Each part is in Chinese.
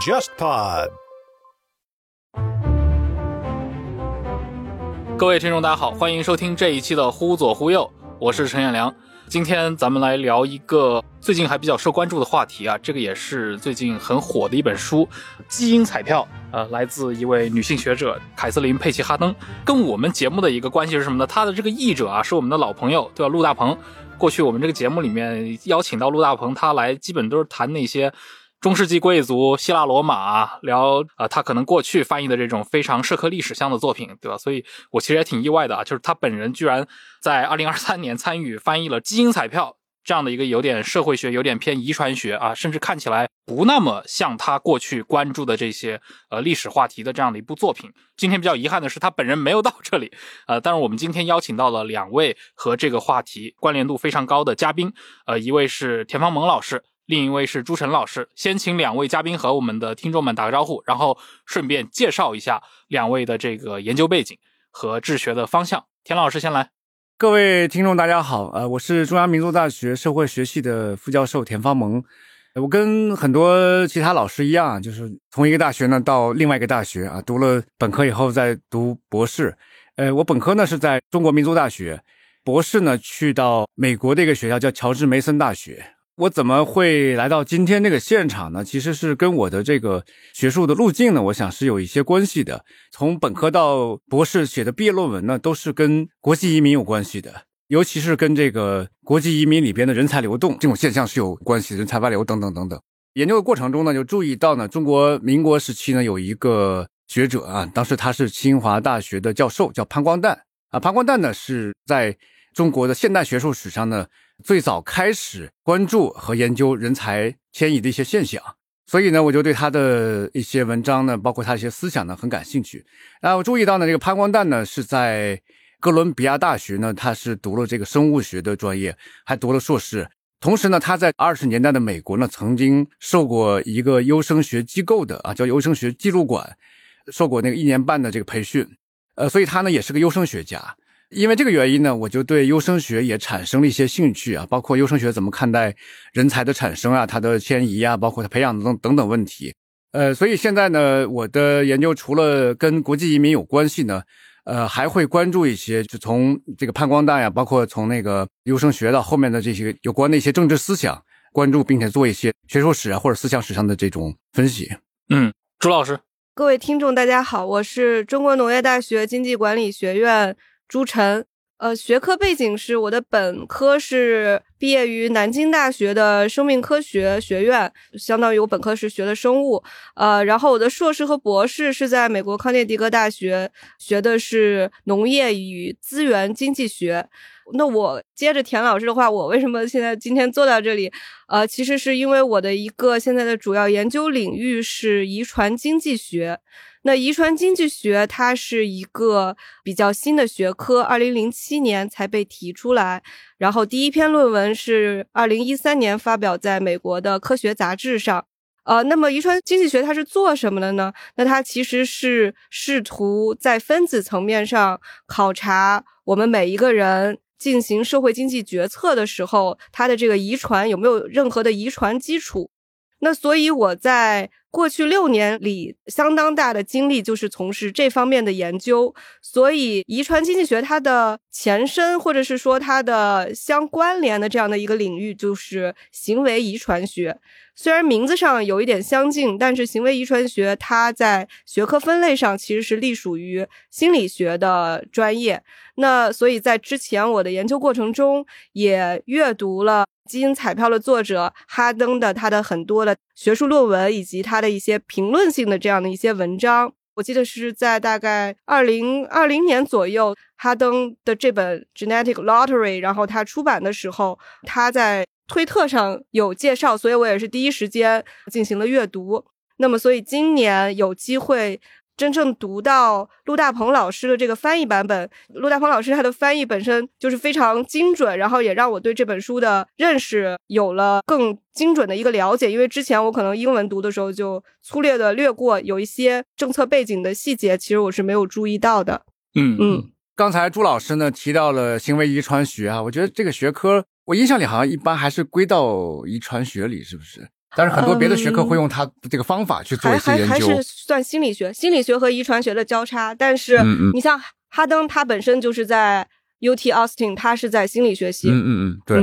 JustPod。各位听众，大家好，欢迎收听这一期的《忽左忽右》，我是陈彦良。今天咱们来聊一个最近还比较受关注的话题啊，这个也是最近很火的一本书《基因彩票》，呃，来自一位女性学者凯瑟琳·佩奇哈登。跟我们节目的一个关系是什么呢？他的这个译者啊，是我们的老朋友，对吧？陆大鹏。过去我们这个节目里面邀请到陆大鹏，他来基本都是谈那些。中世纪贵族、希腊罗马，聊啊，他可能过去翻译的这种非常社科历史向的作品，对吧？所以我其实也挺意外的啊，就是他本人居然在二零二三年参与翻译了《基因彩票》这样的一个有点社会学、有点偏遗传学啊，甚至看起来不那么像他过去关注的这些呃历史话题的这样的一部作品。今天比较遗憾的是，他本人没有到这里，呃，但是我们今天邀请到了两位和这个话题关联度非常高的嘉宾，呃，一位是田方萌老师。另一位是朱晨老师，先请两位嘉宾和我们的听众们打个招呼，然后顺便介绍一下两位的这个研究背景和治学的方向。田老师先来，各位听众大家好，呃，我是中央民族大学社会学系的副教授田方萌，我跟很多其他老师一样，就是从一个大学呢到另外一个大学啊，读了本科以后再读博士，呃，我本科呢是在中国民族大学，博士呢去到美国的一个学校叫乔治梅森大学。我怎么会来到今天这个现场呢？其实是跟我的这个学术的路径呢，我想是有一些关系的。从本科到博士写的毕业论文呢，都是跟国际移民有关系的，尤其是跟这个国际移民里边的人才流动这种现象是有关系，人才外流等等等等。研究的过程中呢，就注意到呢，中国民国时期呢，有一个学者啊，当时他是清华大学的教授，叫潘光旦啊。潘光旦呢是在中国的现代学术史上呢。最早开始关注和研究人才迁移的一些现象，所以呢，我就对他的一些文章呢，包括他一些思想呢，很感兴趣。啊，我注意到呢，这个潘光旦呢是在哥伦比亚大学呢，他是读了这个生物学的专业，还读了硕士。同时呢，他在二十年代的美国呢，曾经受过一个优生学机构的啊，叫优生学记录馆，受过那个一年半的这个培训。呃，所以他呢也是个优生学家。因为这个原因呢，我就对优生学也产生了一些兴趣啊，包括优生学怎么看待人才的产生啊，它的迁移啊，包括它培养等等等问题。呃，所以现在呢，我的研究除了跟国际移民有关系呢，呃，还会关注一些，就从这个潘光旦呀，包括从那个优生学到后面的这些有关的一些政治思想，关注并且做一些学术史啊或者思想史上的这种分析。嗯，朱老师，各位听众大家好，我是中国农业大学经济管理学院。朱晨，呃，学科背景是我的本科是毕业于南京大学的生命科学学院，相当于我本科是学的生物，呃，然后我的硕士和博士是在美国康涅狄格大学学的是农业与资源经济学。那我接着田老师的话，我为什么现在今天坐到这里？呃，其实是因为我的一个现在的主要研究领域是遗传经济学。那遗传经济学它是一个比较新的学科，二零零七年才被提出来，然后第一篇论文是二零一三年发表在美国的科学杂志上。呃，那么遗传经济学它是做什么的呢？那它其实是试图在分子层面上考察我们每一个人进行社会经济决策的时候，它的这个遗传有没有任何的遗传基础。那所以我在。过去六年里，相当大的精力就是从事这方面的研究，所以遗传经济学它的前身，或者是说它的相关联的这样的一个领域，就是行为遗传学。虽然名字上有一点相近，但是行为遗传学它在学科分类上其实是隶属于心理学的专业。那所以在之前我的研究过程中，也阅读了。基因彩票的作者哈登的他的很多的学术论文以及他的一些评论性的这样的一些文章，我记得是在大概二零二零年左右，哈登的这本 Genetic Lottery，然后他出版的时候，他在推特上有介绍，所以我也是第一时间进行了阅读。那么，所以今年有机会。真正读到陆大鹏老师的这个翻译版本，陆大鹏老师他的翻译本身就是非常精准，然后也让我对这本书的认识有了更精准的一个了解。因为之前我可能英文读的时候就粗略的略过，有一些政策背景的细节，其实我是没有注意到的。嗯嗯。刚才朱老师呢提到了行为遗传学啊，我觉得这个学科我印象里好像一般还是归到遗传学里，是不是？但是很多别的学科会用它这个方法去做还还一些研究。还是算心理学，心理学和遗传学的交叉。但是你像哈登，他本身就是在 UT Austin，他是在心理学系。嗯嗯嗯，对，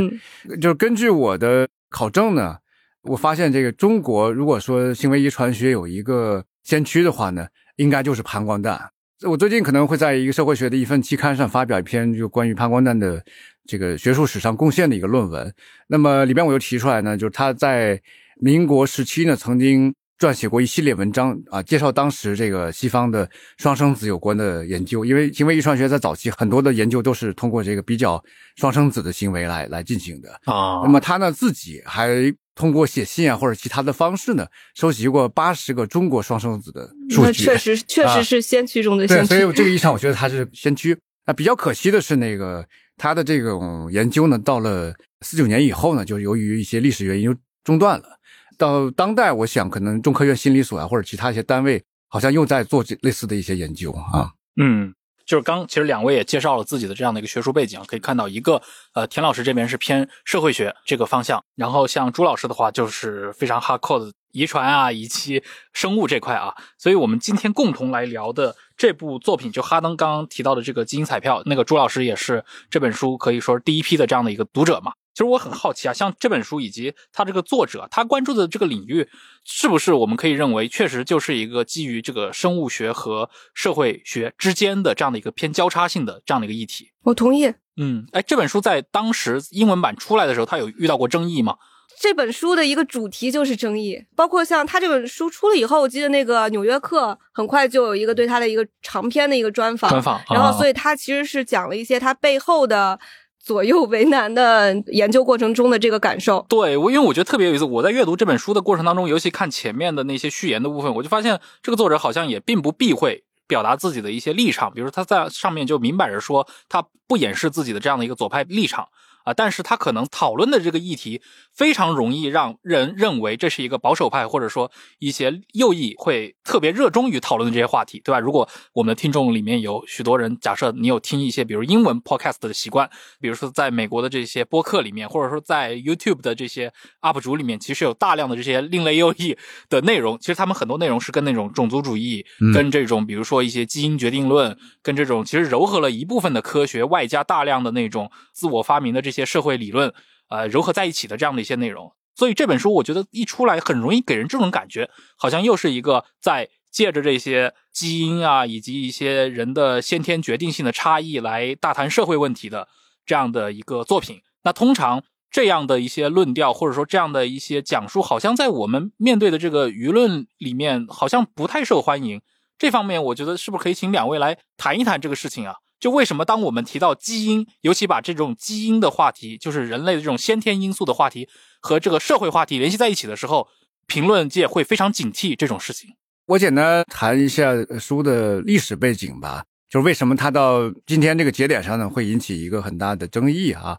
嗯就是根据我的考证呢，我发现这个中国如果说行为遗传学有一个先驱的话呢，应该就是潘光蛋。我最近可能会在一个社会学的一份期刊上发表一篇就关于潘光蛋的这个学术史上贡献的一个论文。那么里边我又提出来呢，就是他在民国时期呢曾经撰写过一系列文章啊，介绍当时这个西方的双生子有关的研究。因为行为遗传学在早期很多的研究都是通过这个比较双生子的行为来来进行的。啊那么他呢自己还通过写信啊或者其他的方式呢，收集过八十个中国双生子的数据。那确实确啊实是先驱中的，先驱。所以这个意义上，我觉得他是先驱。啊比较可惜的是，那个他的这种研究呢，到了四九年以后呢，就由于一些历史原因就中断了。到当代，我想可能中科院心理所啊，或者其他一些单位，好像又在做这类似的一些研究啊。嗯，就是刚其实两位也介绍了自己的这样的一个学术背景，可以看到一个呃田老师这边是偏社会学这个方向，然后像朱老师的话就是非常 hardcore 的遗传啊以及生物这块啊，所以我们今天共同来聊的这部作品，就哈登刚刚提到的这个基因彩票，那个朱老师也是这本书可以说是第一批的这样的一个读者嘛。其实我很好奇啊，像这本书以及他这个作者，他关注的这个领域，是不是我们可以认为，确实就是一个基于这个生物学和社会学之间的这样的一个偏交叉性的这样的一个议题？我同意。嗯，哎，这本书在当时英文版出来的时候，它有遇到过争议吗？这本书的一个主题就是争议，包括像他这本书出了以后，我记得那个《纽约客》很快就有一个对他的一个长篇的一个专访，专访然后啊所以他其实是讲了一些他背后的左右为难的研究过程中的这个感受。对我，因为我觉得特别有意思。我在阅读这本书的过程当中，尤其看前面的那些序言的部分，我就发现这个作者好像也并不避讳表达自己的一些立场，比如他在上面就明摆着说他不掩饰自己的这样的一个左派立场啊，但是他可能讨论的这个议题非常容易让人认为这是一个保守派或者说一些右翼会特别热衷于讨论的这些话题，对吧？如果我们的听众里面有许多人，假设你有听一些比如英文 podcast 的习惯，比如说在美国的这些播客里面，或者说在 YouTube 的这些 UP 主里面，其实有大量的这些另类右翼的内容。其实他们很多内容是跟那种种族主义、嗯跟这种比如说一些基因决定论，跟这种其实糅合了一部分的科学，外加大量的那种自我发明的这些些社会理论，呃，融合在一起的这样的一些内容。所以这本书我觉得一出来，很容易给人这种感觉，好像又是一个在借着这些基因啊，以及一些人的先天决定性的差异来大谈社会问题的这样的一个作品。那通常这样的一些论调，或者说这样的一些讲述，好像在我们面对的这个舆论里面，好像不太受欢迎。这方面，我觉得是不是可以请两位来谈一谈这个事情啊？就为什么当我们提到基因，尤其把这种基因的话题，就是人类的这种先天因素的话题和这个社会话题联系在一起的时候，评论界会非常警惕这种事情。我简单谈一下书的历史背景吧，就是为什么它到今天这个节点上呢，会引起一个很大的争议啊，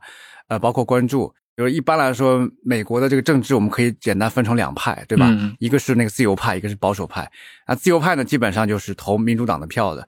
呃，包括关注。就是一般来说，美国的这个政治我们可以简单分成两派，对吧？嗯一个是那个自由派，一个是保守派。那，自由派呢，基本上就是投民主党的票的；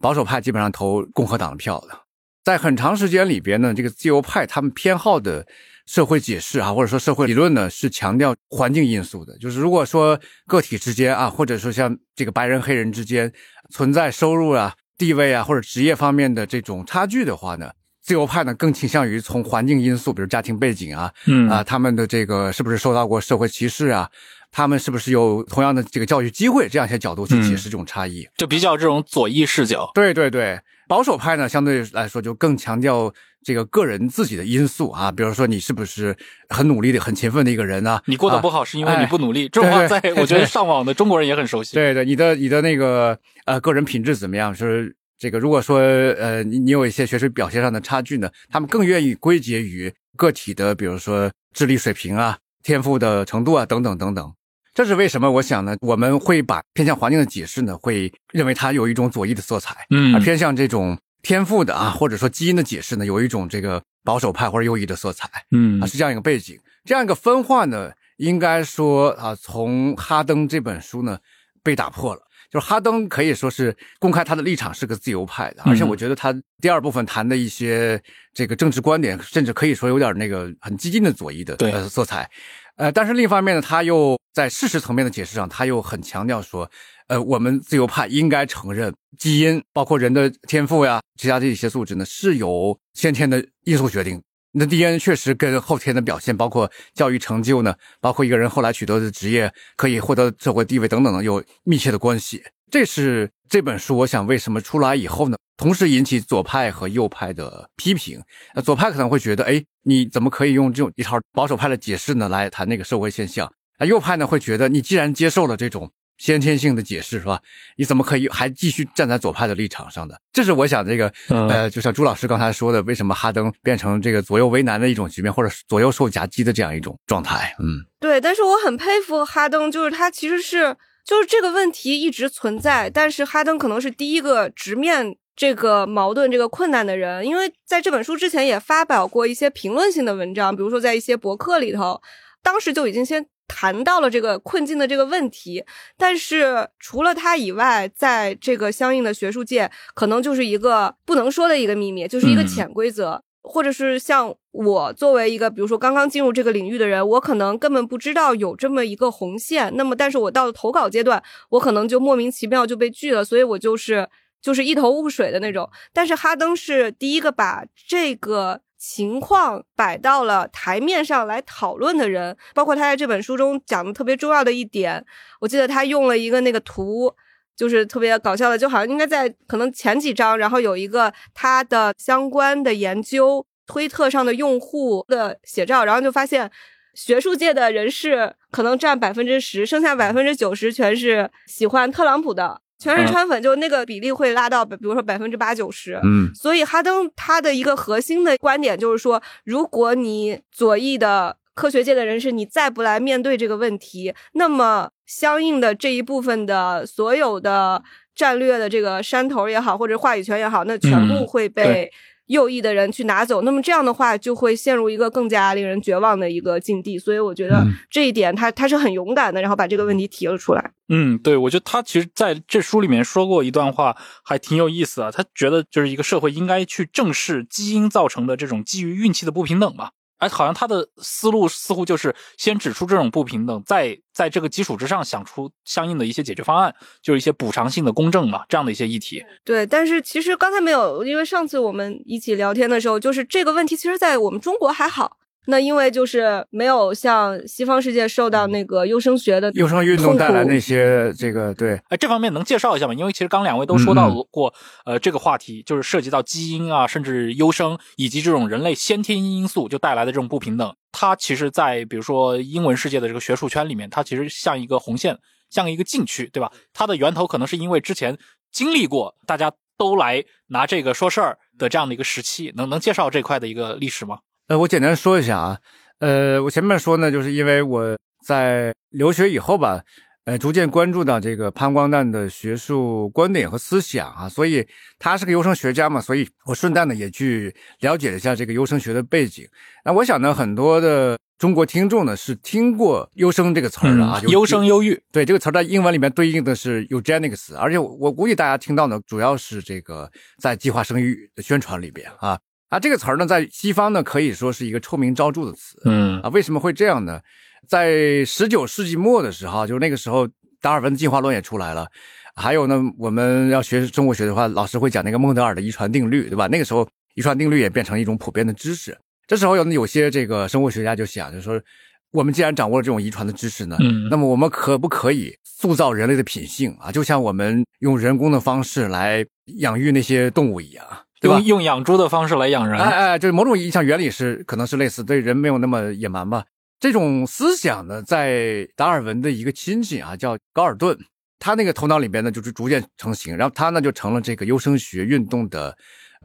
保守派基本上投共和党的票的。在很长时间里边呢，这个自由派他们偏好的社会解释啊，或者说社会理论呢，是强调环境因素的。就是如果说个体之间啊，或者说像这个白人黑人之间存在收入啊、地位啊或者职业方面的这种差距的话呢，自由派呢更倾向于从环境因素，比如家庭背景啊，嗯啊，他们的这个是不是受到过社会歧视啊？他们是不是有同样的这个教育机会？这样一些角度去解释这种差异。就比较这种左翼视角。对对对，保守派呢，相对来说就更强调这个个人自己的因素啊，比如说你是不是很努力的、很勤奋的一个人啊？你过得不好。是因为你哎不努力，这种话在我觉得上网的中国人也很熟悉。对对，你的你的那个呃个人品质怎么样？是这个，如果说呃你你有一些学术表现上的差距呢，他们更愿意归结于个体的，比如说智力水平啊、天赋的程度啊等等等等。这是为什么？我想呢，我们会把偏向环境的解释呢，会认为它有一种左翼的色彩，嗯而偏向这种天赋的啊，或者说基因的解释呢，有一种这个保守派或者右翼的色彩。嗯啊，是这样一个背景。这样一个分化呢，应该说啊，从哈登这本书呢被打破了。就是哈登可以说是公开他的立场是个自由派的，而且我觉得他第二部分谈的一些这个政治观点，甚至可以说有点那个很激进的左翼的呃色彩。呃，但是另一方面呢，他又在事实层面的解释上，他又很强调说，呃，我们自由派应该承认基因，包括人的天赋呀，其他的一些素质呢，是由先天的因素决定。那 DNA 确实跟后天的表现，包括教育成就呢，包括一个人后来取得的职业，可以获得社会地位等等呢，有密切的关系。这是这本书，我想为什么出来以后呢，同时引起左派和右派的批评。呃，左派可能会觉得，哎，你怎么可以用这种一套保守派的解释呢来谈那个社会现象？啊，右派呢会觉得，你既然接受了这种先天性的解释，是吧？你怎么可以还继续站在左派的立场上的？这是我想这个，嗯呃，就像朱老师刚才说的，为什么哈登变成这个左右为难的一种局面，或者左右受夹击的这样一种状态？嗯对，但是我很佩服哈登，就是他其实是就是这个问题一直存在，但是哈登可能是第一个直面这个矛盾、这个困难的人，因为在这本书之前也发表过一些评论性的文章，比如说在一些博客里头，当时就已经先谈到了这个困境的这个问题，但是除了他以外，在这个相应的学术界，可能就是一个不能说的一个秘密，就是一个嗯潜规则。或者是像我作为一个，比如说刚刚进入这个领域的人，我可能根本不知道有这么一个红线。那么，但是我到了投稿阶段，我可能就莫名其妙就被拒了，所以我就是就是一头雾水的那种。但是哈登是第一个把这个情况摆到了台面上来讨论的人，包括他在这本书中讲的特别重要的一点，我记得他用了一个那个图。就是特别搞笑的，就好像应该在可能前几章，然后有一个他的相关的研究，推特上的用户的写照，然后就发现学术界的人士可能占百分之十，剩下百分之九十全是喜欢特朗普的，全是川粉，就那个比例会拉到比如说百分之八九十。嗯。所以哈登他的一个核心的观点就是说，如果你左翼的科学界的人士你再不来面对这个问题，那么相应的这一部分的所有的战略的这个山头也好，或者话语权也好，那全部。嗯会被对右翼的人去拿走。那么这样的话，就会陷入一个更加令人绝望的一个境地。所以我觉得嗯这一点他他是很勇敢的，然后把这个问题提了出来。嗯，对，我觉得他其实在这书里面说过一段话，还挺有意思啊。他觉得就是一个社会应该去正视基因造成的这种基于运气的不平等嘛。哎好像他的思路似乎就是先指出这种不平等，在在这个基础之上想出相应的一些解决方案，就是一些补偿性的公正嘛，这样的一些议题。对，但是其实刚才没有，因为上次我们一起聊天的时候，就是这个问题，其实在我们中国还好。那因为就是没有像西方世界受到那个优生学的优生运动带来那些这个对哎，这方面能介绍一下吗？因为其实刚两位都说到嗯过，呃，这个话题就是涉及到基因啊，甚至优生以及这种人类先天因素就带来的这种不平等。它其实，在比如说英文世界的这个学术圈里面，它其实像一个红线，像一个禁区，对吧？它的源头可能是因为之前经历过大家都来拿这个说事儿的这样的一个时期，能能介绍这块的一个历史吗？呃，我简单说一下啊，呃，我前面说呢，就是因为我在留学以后吧，呃，逐渐关注到这个潘光旦的学术观点和思想啊，所以他是个优生学家嘛，所以我顺带呢也去了解了一下这个优生学的背景。那我想呢，很多的中国听众呢是听过优生这个词儿的啊，优生优育，对这个词儿在英文里面对应的是 eugenics，而且我我估计大家听到呢，主要是这个在计划生育的宣传里边啊啊，这个词儿呢在西方呢可以说是一个臭名昭著的词嗯啊。为什么会这样呢？在十九世纪末的时候，就是那个时候达尔文的进化论也出来了，还有呢，我们要学中国学的话，老师会讲那个孟德尔的遗传定律，对吧？那个时候遗传定律也变成一种普遍的知识。这时候有有些这个生物学家就想，就说我们既然掌握了这种遗传的知识呢，嗯那么我们可不可以塑造人类的品性啊？就像我们用人工的方式来养育那些动物一样，对吧用？用养猪的方式来养人，哎哎，就是某种意义上原理是可能是类似，对人没有那么野蛮吧。这种思想呢，在达尔文的一个亲戚啊，叫高尔顿，他那个头脑里边呢，就是逐渐成型，然后他呢就成了这个优生学运动的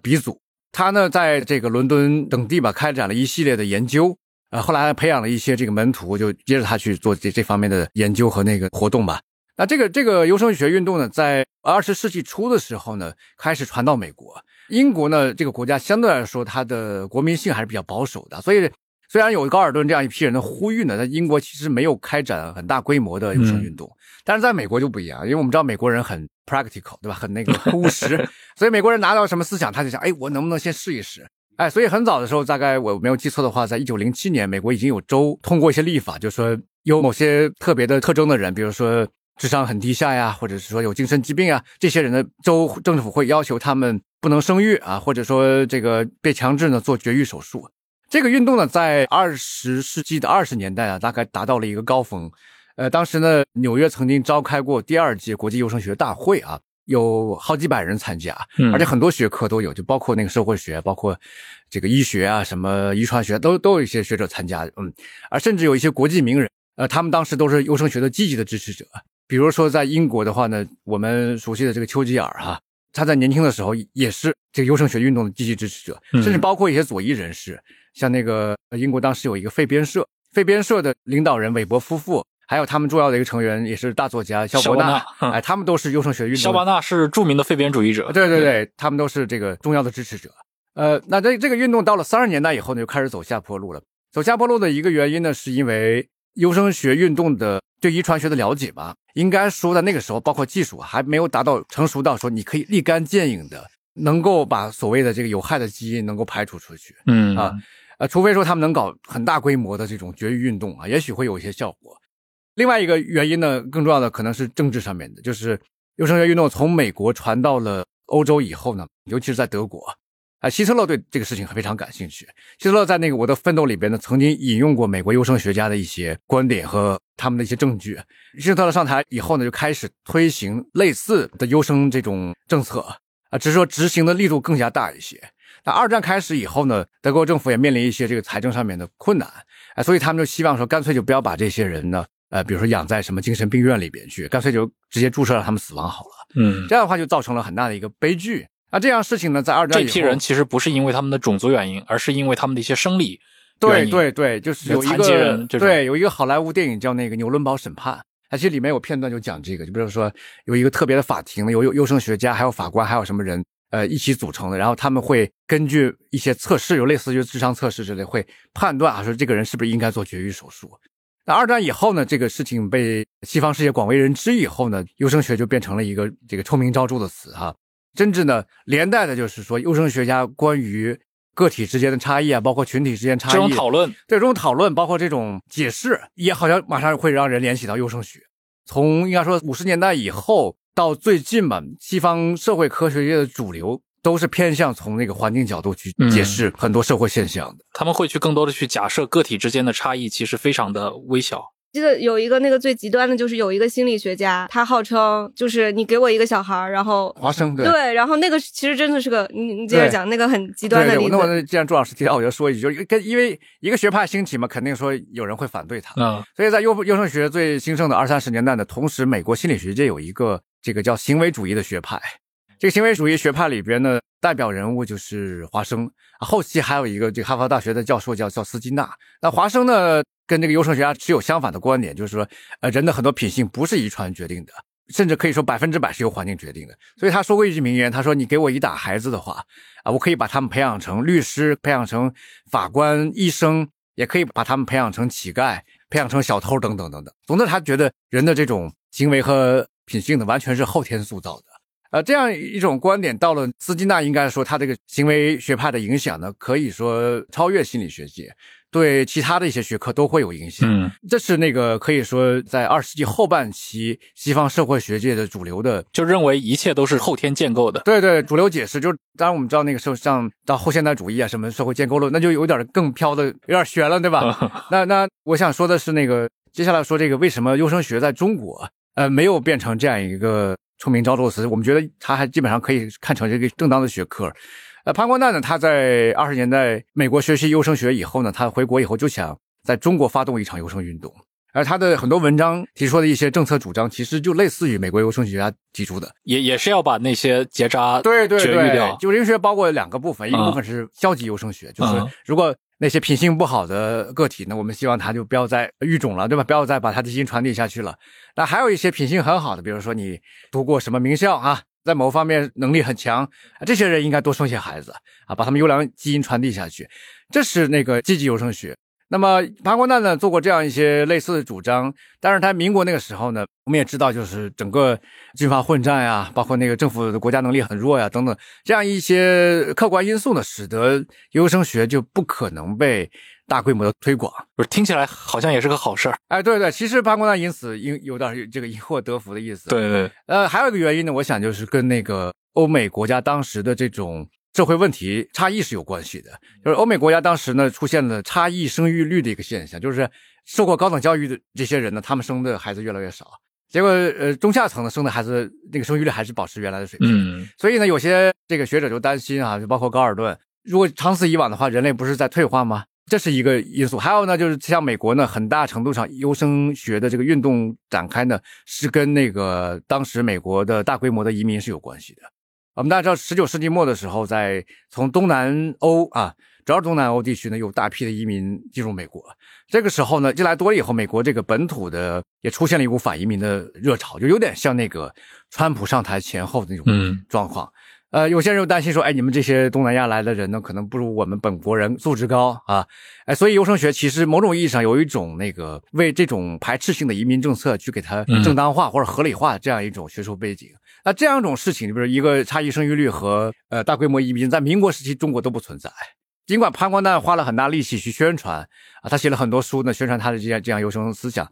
鼻祖。他呢，在这个伦敦等地吧，开展了一系列的研究，呃，后来还培养了一些这个门徒，就接着他去做这这方面的研究和那个活动吧。那这个这个优生学运动呢，在二十世纪初的时候呢，开始传到美国。英国呢，这个国家相对来说，它的国民性还是比较保守的，所以虽然有高尔顿这样一批人的呼吁呢，但英国其实没有开展很大规模的优生运动，但是在美国就不一样，因为我们知道美国人很 practical，对吧？很那个务实，所以美国人拿到什么思想，他就想，哎，我能不能先试一试？哎，所以很早的时候，大概我没有记错的话，在一九零七年，美国已经有州通过一些立法，就说有某些特别的特征的人，比如说智商很低下呀，或者是说有精神疾病啊，这些人的州政府会要求他们不能生育啊，或者说这个被强制呢做绝育手术。这个运动呢，在二十世纪的二十年代啊，大概达到了一个高峰。呃，当时呢，纽约曾经召开过第二届国际优生学大会啊，有好几百人参加，而且很多学科都有，就包括那个社会学，包括这个医学啊，什么遗传学，都都有一些学者参加。嗯，而甚至有一些国际名人，呃，他们当时都是优生学的积极的支持者。比如说在英国的话呢，我们熟悉的这个丘吉尔哈，他在年轻的时候也是这个优生学运动的积极支持者，甚至包括一些左翼人士。像那个英国当时有一个废编社，废编社的领导人韦伯夫妇，还有他们重要的一个成员也是大作家肖伯纳，哎，他们都是优生学运动。肖伯纳是著名的废编主义者，对对对，他们都是这个重要的支持者。呃，那这这个运动到了三十年代以后呢，就开始走下坡路了。走下坡路的一个原因呢，是因为优生学运动的对遗传学的了解吧，应该说在那个时候，包括技术还没有达到成熟到说你可以立竿见影的能够把所谓的这个有害的基因能够排除出去。嗯啊。呃，除非说他们能搞很大规模的这种绝育运动啊，也许会有一些效果。另外一个原因呢，更重要的可能是政治上面的，就是优生学运动从美国传到了欧洲以后呢，尤其是在德国，啊，希特勒对这个事情非常感兴趣。希特勒在那个《我的奋斗》里边呢，曾经引用过美国优生学家的一些观点和他们的一些证据。希特勒上台以后呢，就开始推行类似的优生这种政策啊，只是说执行的力度更加大一些。那二战开始以后呢，德国政府也面临一些这个财政上面的困难，哎，所以他们就希望说，干脆就不要把这些人呢，呃，比如说养在什么精神病院里边去，干脆就直接注射让他们死亡好了。嗯，这样的话就造成了很大的一个悲剧。那这样事情呢，在二战这批人其实不是因为他们的种族原因，而是因为他们的一些生理对对对，就是有一个对有一个好莱坞电影叫那个《纽伦堡审判》，它其实里面有片段就讲这个，就比如说有一个特别的法庭，有有优生学家，还有法官，还有什么人。呃，一起组成的，然后他们会根据一些测试，有类似于智商测试之类，会判断啊，说这个人是不是应该做绝育手术。那二战以后呢，这个事情被西方世界广为人知以后呢，优生学就变成了一个这个臭名昭著的词哈。甚至呢，连带的就是说，优生学家关于个体之间的差异啊，包括群体之间差异这种讨论，这种讨论，包括这种解释，也好像马上会让人联系到优生学。从应该说五十年代以后。到最近吧，西方社会科学界的主流都是偏向从那个环境角度去解释很多社会现象的。他们会去更多的去假设个体之间的差异其实非常的微小。记得有一个那个最极端的，就是有一个心理学家，他号称就是你给我一个小孩然后华生对对，然后那个其实真的是个你你接着讲那个很极端的例子。那我既然朱老师提到，我就说一句，就是跟因为一个学派兴起嘛，肯定说有人会反对他。嗯，所以在优优生学最兴盛的二三十年代的同时，美国心理学界有一个这个叫行为主义的学派。这个行为主义学派里边呢，代表人物就是华生，后期还有一个这个哈佛大学的教授叫叫斯金纳。那华生呢，跟这个优生学家持有相反的观点，就是说，呃，人的很多品性不是遗传决定的，甚至可以说百分之百是由环境决定的。所以他说过一句名言，他说：“你给我一打孩子的话，啊，我可以把他们培养成律师，培养成法官、医生，也可以把他们培养成乞丐，培养成小偷等等等等。总之，他觉得人的这种行为和品性呢，完全是后天塑造的。”呃，这样一种观点，到了斯金纳，应该说他这个行为学派的影响呢，可以说超越心理学界，对其他的一些学科都会有影响。嗯，这是那个可以说在二十世纪后半期西方社会学界的主流的，就认为一切都是后天建构的。对对，主流解释就是，当然我们知道那个时候像到后现代主义啊，什么社会建构论，那就有点更飘的，有点悬了，对吧？那那我想说的是，那个接下来说这个为什么优生学在中国呃没有变成这样一个。臭名昭著的词，我们觉得它还基本上可以看成这个正当的学科。呃，潘光旦呢，他在二十年代美国学习优生学以后呢，他回国以后就想在中国发动一场优生运动，而他的很多文章提出的一些政策主张，其实就类似于美国优生学家提出的，也也是要把那些结扎对对绝育掉。优生学包括两个部分，一个部分是消极优生学，就是如果。那些品性不好的个体呢，我们希望他就不要再育种了，对吧？不要再把他的基因传递下去了。那还有一些品性很好的，比如说你读过什么名校啊，在某方面能力很强，这些人应该多生些孩子啊，把他们优良基因传递下去。这是那个积极优生学。那么潘光旦呢做过这样一些类似的主张，但是他民国那个时候呢，我们也知道，就是整个军阀混战呀，包括那个政府的国家能力很弱呀，等等这样一些客观因素呢，使得优生学就不可能被大规模的推广。不是听起来好像也是个好事儿。哎，对对，其实潘光旦因此因有点这个因祸得福的意思。，对对，呃，还有一个原因呢，我想就是跟那个欧美国家当时的这种社会问题差异是有关系的。就是欧美国家当时呢出现了差异生育率的一个现象，就是受过高等教育的这些人呢，他们生的孩子越来越少。结果，呃，中下层的生的孩子那个生育率还是保持原来的水平。嗯所以呢，有些这个学者就担心啊，就包括高尔顿，如果长此以往的话，人类不是在退化吗？这是一个因素。还有呢，就是像美国呢，很大程度上优生学的这个运动展开呢，是跟那个当时美国的大规模的移民是有关系的。我们大家知道，十九世纪末的时候，在从东南欧啊，主要是东南欧地区呢，有大批的移民进入美国。这个时候呢，进来多了以后，美国这个本土的也出现了一股反移民的热潮，就有点像那个川普上台前后的那种嗯状况。呃，有些人又担心说，哎，你们这些东南亚来的人呢，可能不如我们本国人素质高啊，哎，所以优生学其实某种意义上有一种那个为这种排斥性的移民政策去给它嗯正当化或者合理化这样一种学术背景。那这样一种事情，比如一个差异生育率和呃大规模移民，在民国时期中国都不存在。尽管潘光旦花了很大力气去宣传啊，他写了很多书呢，宣传他的这样这样优生思想，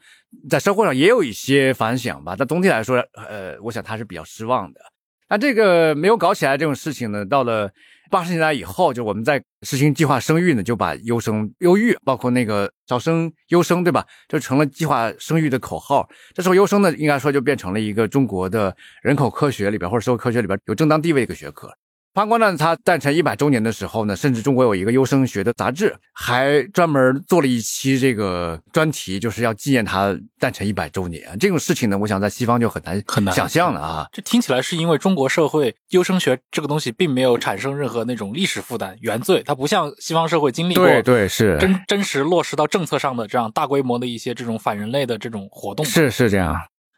在社会上也有一些反响吧。但总体来说，呃，我想他是比较失望的。那这个没有搞起来这种事情呢，到了八十年代以后，就我们在实行计划生育呢，就把优生优育，包括那个早生优生，对吧？就成了计划生育的口号。这时候优生呢，应该说就变成了一个中国的人口科学里边或者社会科学里边有正当地位的一个学科。潘光旦他诞辰一百周年的时候呢，甚至中国有一个优生学的杂志，还专门做了一期这个专题，就是要纪念他诞辰一百周年。这种事情呢，我想在西方就很难很难想象了啊。这听起来是因为中国社会优生学这个东西并没有产生任何那种历史负担原罪，它不像西方社会经历过对对是真真实落实到政策上的这样大规模的一些这种反人类的这种活动。是是这样。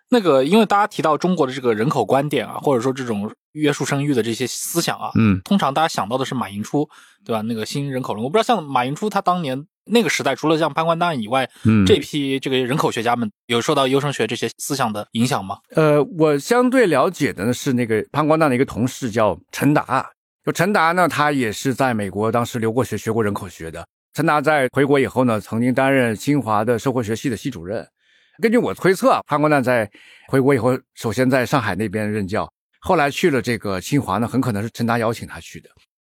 那个，因为大家提到中国的这个人口观点啊，或者说这种约束生育的这些思想啊，嗯，通常大家想到的是马寅初，对吧？那个新人口论，我不知道像马寅初他当年那个时代，除了像潘光旦以外，嗯这批这个人口学家们有受到优生学这些思想的影响吗？呃，我相对了解的呢是那个潘光旦的一个同事叫陈达，就陈达呢，他也是在美国当时留过学，学过人口学的。陈达在回国以后呢，曾经担任清华的社会学系的系主任。根据我推测啊，潘光旦在回国以后，首先在上海那边任教，后来去了这个清华呢，很可能是陈达邀请他去的。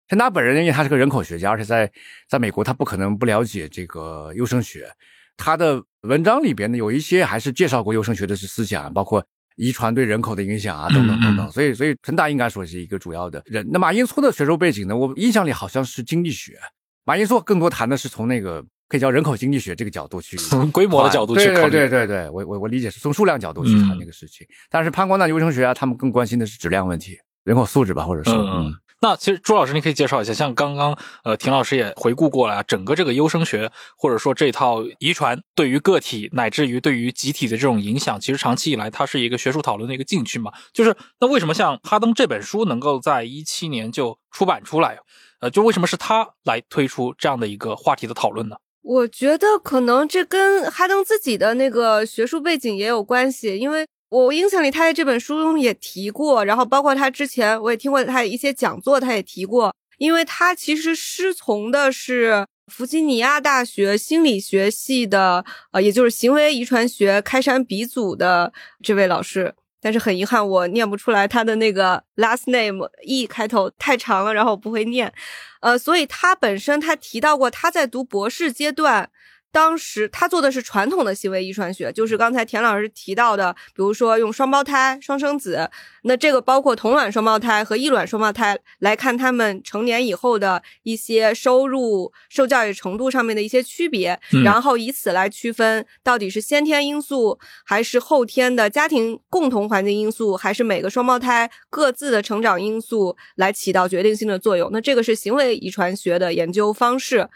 陈达本人因为他是个人口学家，而且在在美国他不可能不了解这个优生学，他的文章里边呢有一些还是介绍过优生学的思想，包括遗传对人口的影响啊，等等等等。所以，所以陈达应该说是一个主要的人。那马寅初的学术背景呢，我印象里好像是经济学，马寅初更多谈的是从那个可以叫人口经济学这个角度去 从规模的角度去对考虑对对对对，我我我理解是从数量角度去谈嗯那个事情。但是潘光大优生学啊，他们更关心的是质量问题，人口素质吧，或者说嗯嗯。那其实朱老师，你可以介绍一下，像刚刚呃田老师也回顾过了啊，整个这个优生学或者说这套遗传对于个体乃至于对于集体的这种影响，其实长期以来它是一个学术讨论的一个禁区嘛。就是那为什么像哈登这本书能够在一七年就出版出来？呃，就为什么是他来推出这样的一个话题的讨论呢？我觉得可能这跟哈登自己的那个学术背景也有关系，因为我印象里他在这本书中也提过，然后包括他之前我也听过他一些讲座，他也提过，因为他其实师从的是弗吉尼亚大学心理学系的，呃，也就是行为遗传学开山鼻祖的这位老师。但是很遗憾，我念不出来他的那个 last name e 开头太长了，然后我不会念。呃，所以他本身他提到过，他在读博士阶段，当时他做的是传统的行为遗传学，就是刚才田老师提到的，比如说用双胞胎、双生子，那这个包括同卵双胞胎和异卵双胞胎来看他们成年以后的一些收入、受教育程度上面的一些区别，嗯然后以此来区分到底是先天因素还是后天的家庭共同环境因素，还是每个双胞胎各自的成长因素来起到决定性的作用。那这个是行为遗传学的研究方式。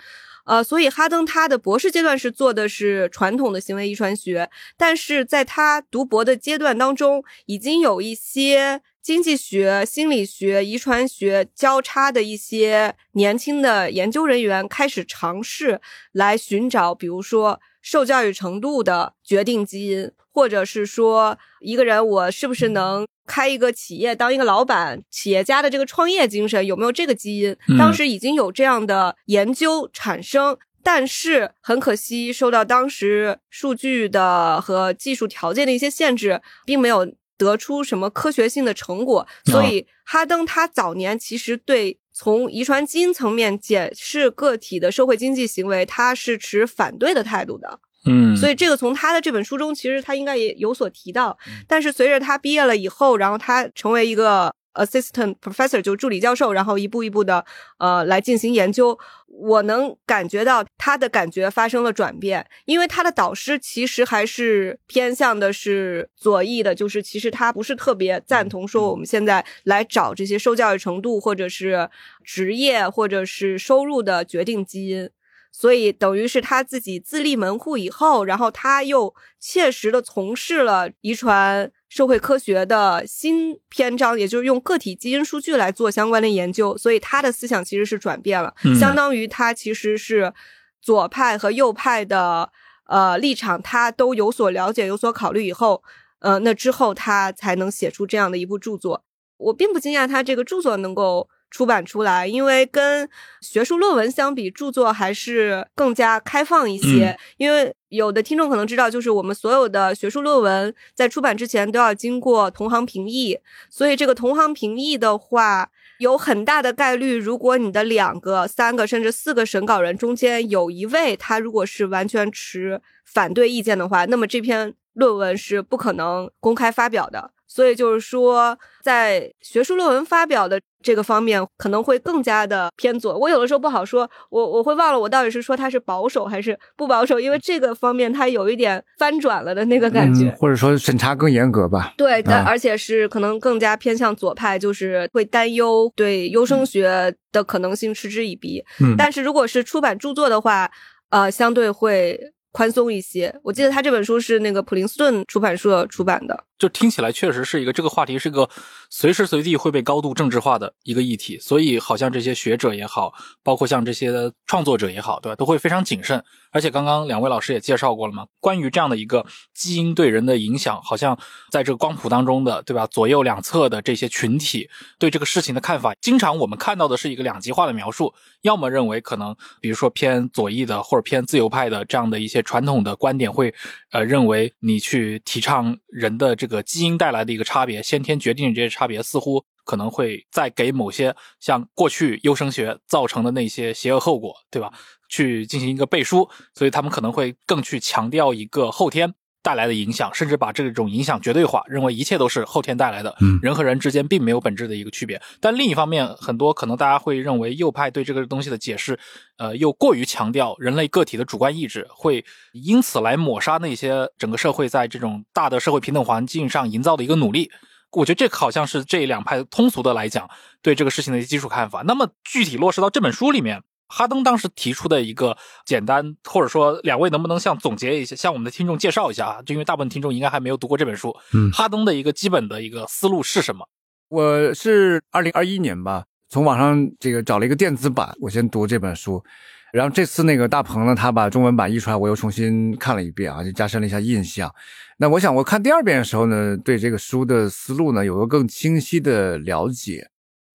呃，所以哈登他的博士阶段是做的是传统的行为遗传学，但是在他读博的阶段当中，已经有一些经济学、心理学、遗传学交叉的一些年轻的研究人员开始尝试来寻找，比如说受教育程度的决定基因，或者是说一个人我是不是能开一个企业当一个老板、企业家的这个创业精神有没有这个基因？当时已经有这样的研究产生。但是很可惜，受到当时数据的和技术条件的一些限制，并没有得出什么科学性的成果。所以，哈登他早年其实对从遗传基因层面解释个体的社会经济行为，他是持反对的态度的。嗯，所以这个从他的这本书中，其实他应该也有所提到。但是随着他毕业了以后，然后他成为一个。Assistant professor 就助理教授，然后一步一步的呃来进行研究。我能感觉到他的感觉发生了转变，因为他的导师其实还是偏向的是左翼的，就是其实他不是特别赞同说我们现在来找这些受教育程度或者是职业或者是收入的决定基因。所以等于是他自己自立门户以后，然后他又切实的从事了遗传。社会科学的新篇章，也就是用个体基因数据来做相关的研究，所以他的思想其实是转变了，相当于他其实是左派和右派的呃立场，他都有所了解、有所考虑以后，呃，那之后他才能写出这样的一部著作。我并不惊讶他这个著作能够。出版出来，因为跟学术论文相比，著作还是更加开放一些。因为有的听众可能知道，就是我们所有的学术论文在出版之前都要经过同行评议，所以这个同行评议的话，有很大的概率，如果你的两个、三个甚至四个审稿人中间有一位他如果是完全持反对意见的话，那么这篇论文是不可能公开发表的。所以就是说，在学术论文发表的这个方面，可能会更加的偏左。我有的时候不好说，我我会忘了我到底是说他是保守还是不保守，因为这个方面他有一点翻转了的那个感觉，或者说审查更严格吧。对，但而且是可能更加偏向左派，就是会担忧对优生学的可能性嗤之以鼻。嗯，但是如果是出版著作的话，呃，相对会宽松一些。我记得他这本书是那个普林斯顿出版社出版的。就听起来确实是一个这个话题是个随时随地会被高度政治化的一个议题，所以好像这些学者也好，包括像这些创作者也好，对吧，都会非常谨慎。而且刚刚两位老师也介绍过了嘛，关于这样的一个基因对人的影响，好像在这个光谱当中的，对吧，左右两侧的这些群体对这个事情的看法，经常我们看到的是一个两极化的描述，要么认为可能比如说偏左翼的或者偏自由派的这样的一些传统的观点会，呃，认为你去提倡人的这个。个基因带来的一个差别，先天决定的这些差别，似乎可能会再给某些像过去优生学造成的那些邪恶后果，对吧？去进行一个背书，所以他们可能会更去强调一个后天带来的影响，甚至把这种影响绝对化，认为一切都是后天带来的，人和人之间并没有本质的一个区别。但另一方面，很多可能大家会认为右派对这个东西的解释，呃，又过于强调人类个体的主观意志，会因此来抹杀那些整个社会在这种大的社会平等环境上营造的一个努力。我觉得这好像是这两派通俗的来讲对这个事情的一些基础看法。那么具体落实到这本书里面。哈登当时提出的一个简单，或者说两位能不能向总结一下，向我们的听众介绍一下啊？就因为大部分听众应该还没有读过这本书。嗯，哈登的一个基本的一个思路是什么？我是二零二一年吧，从网上这个找了一个电子版，我先读这本书。然后这次那个大鹏呢，他把中文版译出来，我又重新看了一遍啊，就加深了一下印象。那我想我看第二遍的时候呢，对这个书的思路呢有个更清晰的了解。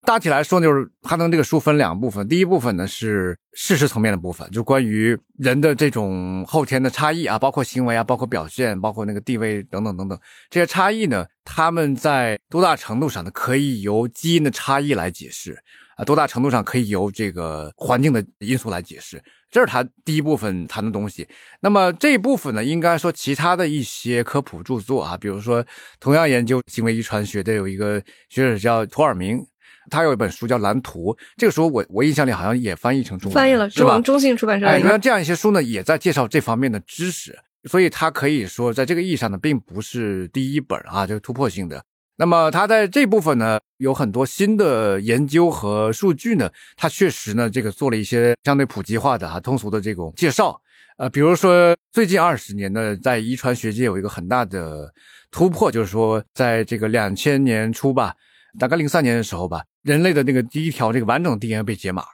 大体来说，就是哈登这个书分两部分。第一部分呢是事实层面的部分，就关于人的这种后天的差异啊，包括行为啊，包括表现，包括那个地位等等等等。这些差异呢，他们在多大程度上呢可以由基因的差异来解释啊？多大程度上可以由这个环境的因素来解释？这是他第一部分谈的东西。那么这一部分呢，应该说其他的一些科普著作啊，比如说同样研究行为遗传学的有一个学者叫托尔明。他有一本书叫《蓝图》，这个书我我印象里好像也翻译成中文，翻译了，是吧？中信出版社。哎，你看这样一些书呢，也在介绍这方面的知识，所以它可以说在这个意义上呢，并不是第一本啊，就是突破性的。那么它在这部分呢，有很多新的研究和数据呢，它确实呢，这个做了一些相对普及化的、哈通俗的这种介绍。呃，比如说最近二十年呢，在遗传学界有一个很大的突破，就是说在这个两千年初吧。大概零三年的时候吧，人类的那个第一条这个完整 DNA 被解码。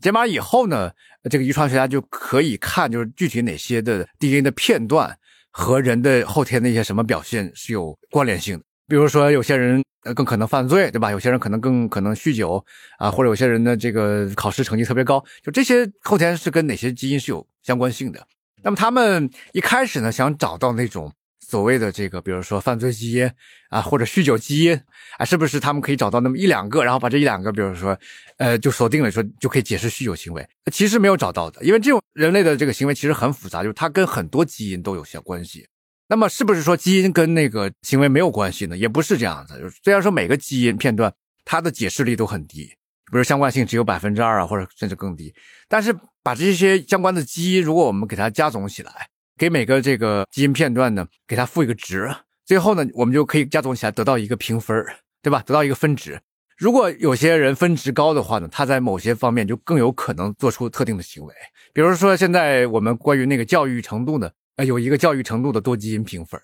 解码以后呢，这个遗传学家就可以看，就是具体哪些的 DNA 的片段和人的后天的一些什么表现是有关联性的。比如说，有些人呃更可能犯罪，对吧？有些人可能更可能酗酒啊，或者有些人的这个考试成绩特别高，就这些后天是跟哪些基因是有相关性的。那么他们一开始呢，想找到那种所谓的这个，比如说犯罪基因啊，或者酗酒基因啊，是不是他们可以找到那么一两个，然后把这一两个，比如说呃，就锁定了，说就可以解释酗酒行为？其实没有找到的，因为这种人类的这个行为其实很复杂，就是它跟很多基因都有些关系。那么是不是说基因跟那个行为没有关系呢？也不是这样子。虽然说每个基因片段它的解释力都很低，比如相关性只有百分之二啊，或者甚至更低。但是把这些相关的基因，如果我们给它加总起来，给每个这个基因片段呢，给它赋一个值，最后呢，我们就可以加总起来得到一个评分，对吧？得到一个分值。如果有些人分值高的话呢，他在某些方面就更有可能做出特定的行为。比如说现在我们关于那个教育程度呢。呃，有一个教育程度的多基因评分，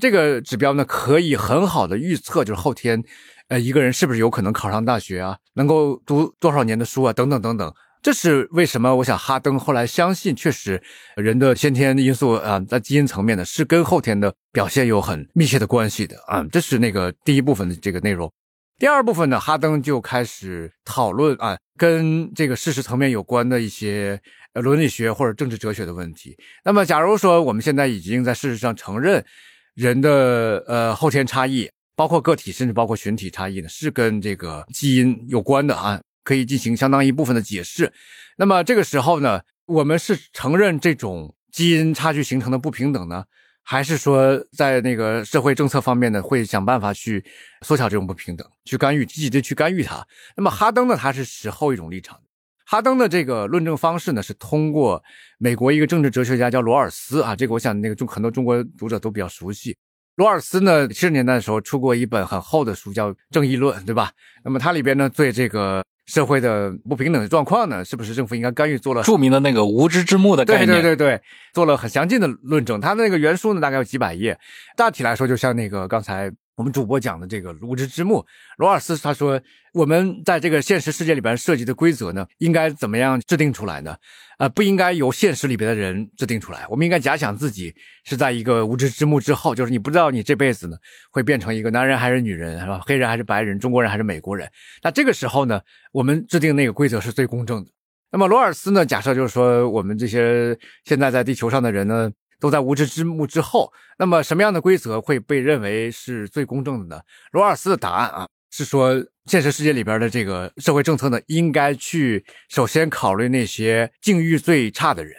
这个指标呢，可以很好的预测，就是后天，呃，一个人是不是有可能考上大学啊，能够读多少年的书啊，等等等等。这是为什么？我想哈登后来相信，确实人的先天因素啊，在基因层面呢，是跟后天的表现有很密切的关系的啊。这是那个第一部分的这个内容。第二部分呢，哈登就开始讨论啊，跟这个事实层面有关的一些。呃，伦理学或者政治哲学的问题。那么，假如说我们现在已经在事实上承认人的呃后天差异，包括个体甚至包括群体差异呢，是跟这个基因有关的啊，可以进行相当一部分的解释。那么这个时候呢，我们是承认这种基因差距形成的不平等呢，还是说在那个社会政策方面呢，会想办法去缩小这种不平等，去干预，积极的去干预它？那么哈登呢，他是持后一种立场。哈登的这个论证方式呢，是通过美国一个政治哲学家叫罗尔斯啊，这个我想那个中很多中国读者都比较熟悉。罗尔斯呢，七十年代的时候出过一本很厚的书，叫《正义论》，对吧？那么它里边呢，对这个社会的不平等的状况呢，是不是政府应该干预，做了著名的那个无知之幕的概念，对对对对，做了很详尽的论证。他的那个原书呢，大概有几百页，大体来说，就像那个刚才。我们主播讲的这个无知之幕，罗尔斯他说，我们在这个现实世界里边设计的规则呢，应该怎么样制定出来呢？呃，不应该由现实里边的人制定出来，我们应该假想自己是在一个无知之幕之后，就是你不知道你这辈子呢会变成一个男人还是女人，是吧？黑人还是白人，中国人还是美国人？那这个时候呢，我们制定那个规则是最公正的。那么罗尔斯呢，假设就是说，我们这些现在在地球上的人呢。都在无知之幕之后，那么什么样的规则会被认为是最公正的呢？罗尔斯的答案啊，是说现实世界里边的这个社会政策呢，应该去首先考虑那些境遇最差的人，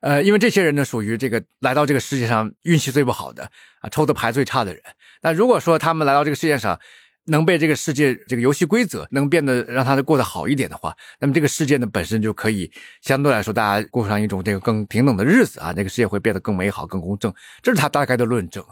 呃，因为这些人呢，属于这个来到这个世界上运气最不好的啊，抽的牌最差的人。那如果说他们来到这个世界上，能被这个世界这个游戏规则能变得让他过得好一点的话，那么这个世界呢本身就可以相对来说大家过上一种这个更平等的日子啊，这个世界会变得更美好、更公正，这是他大概的论证。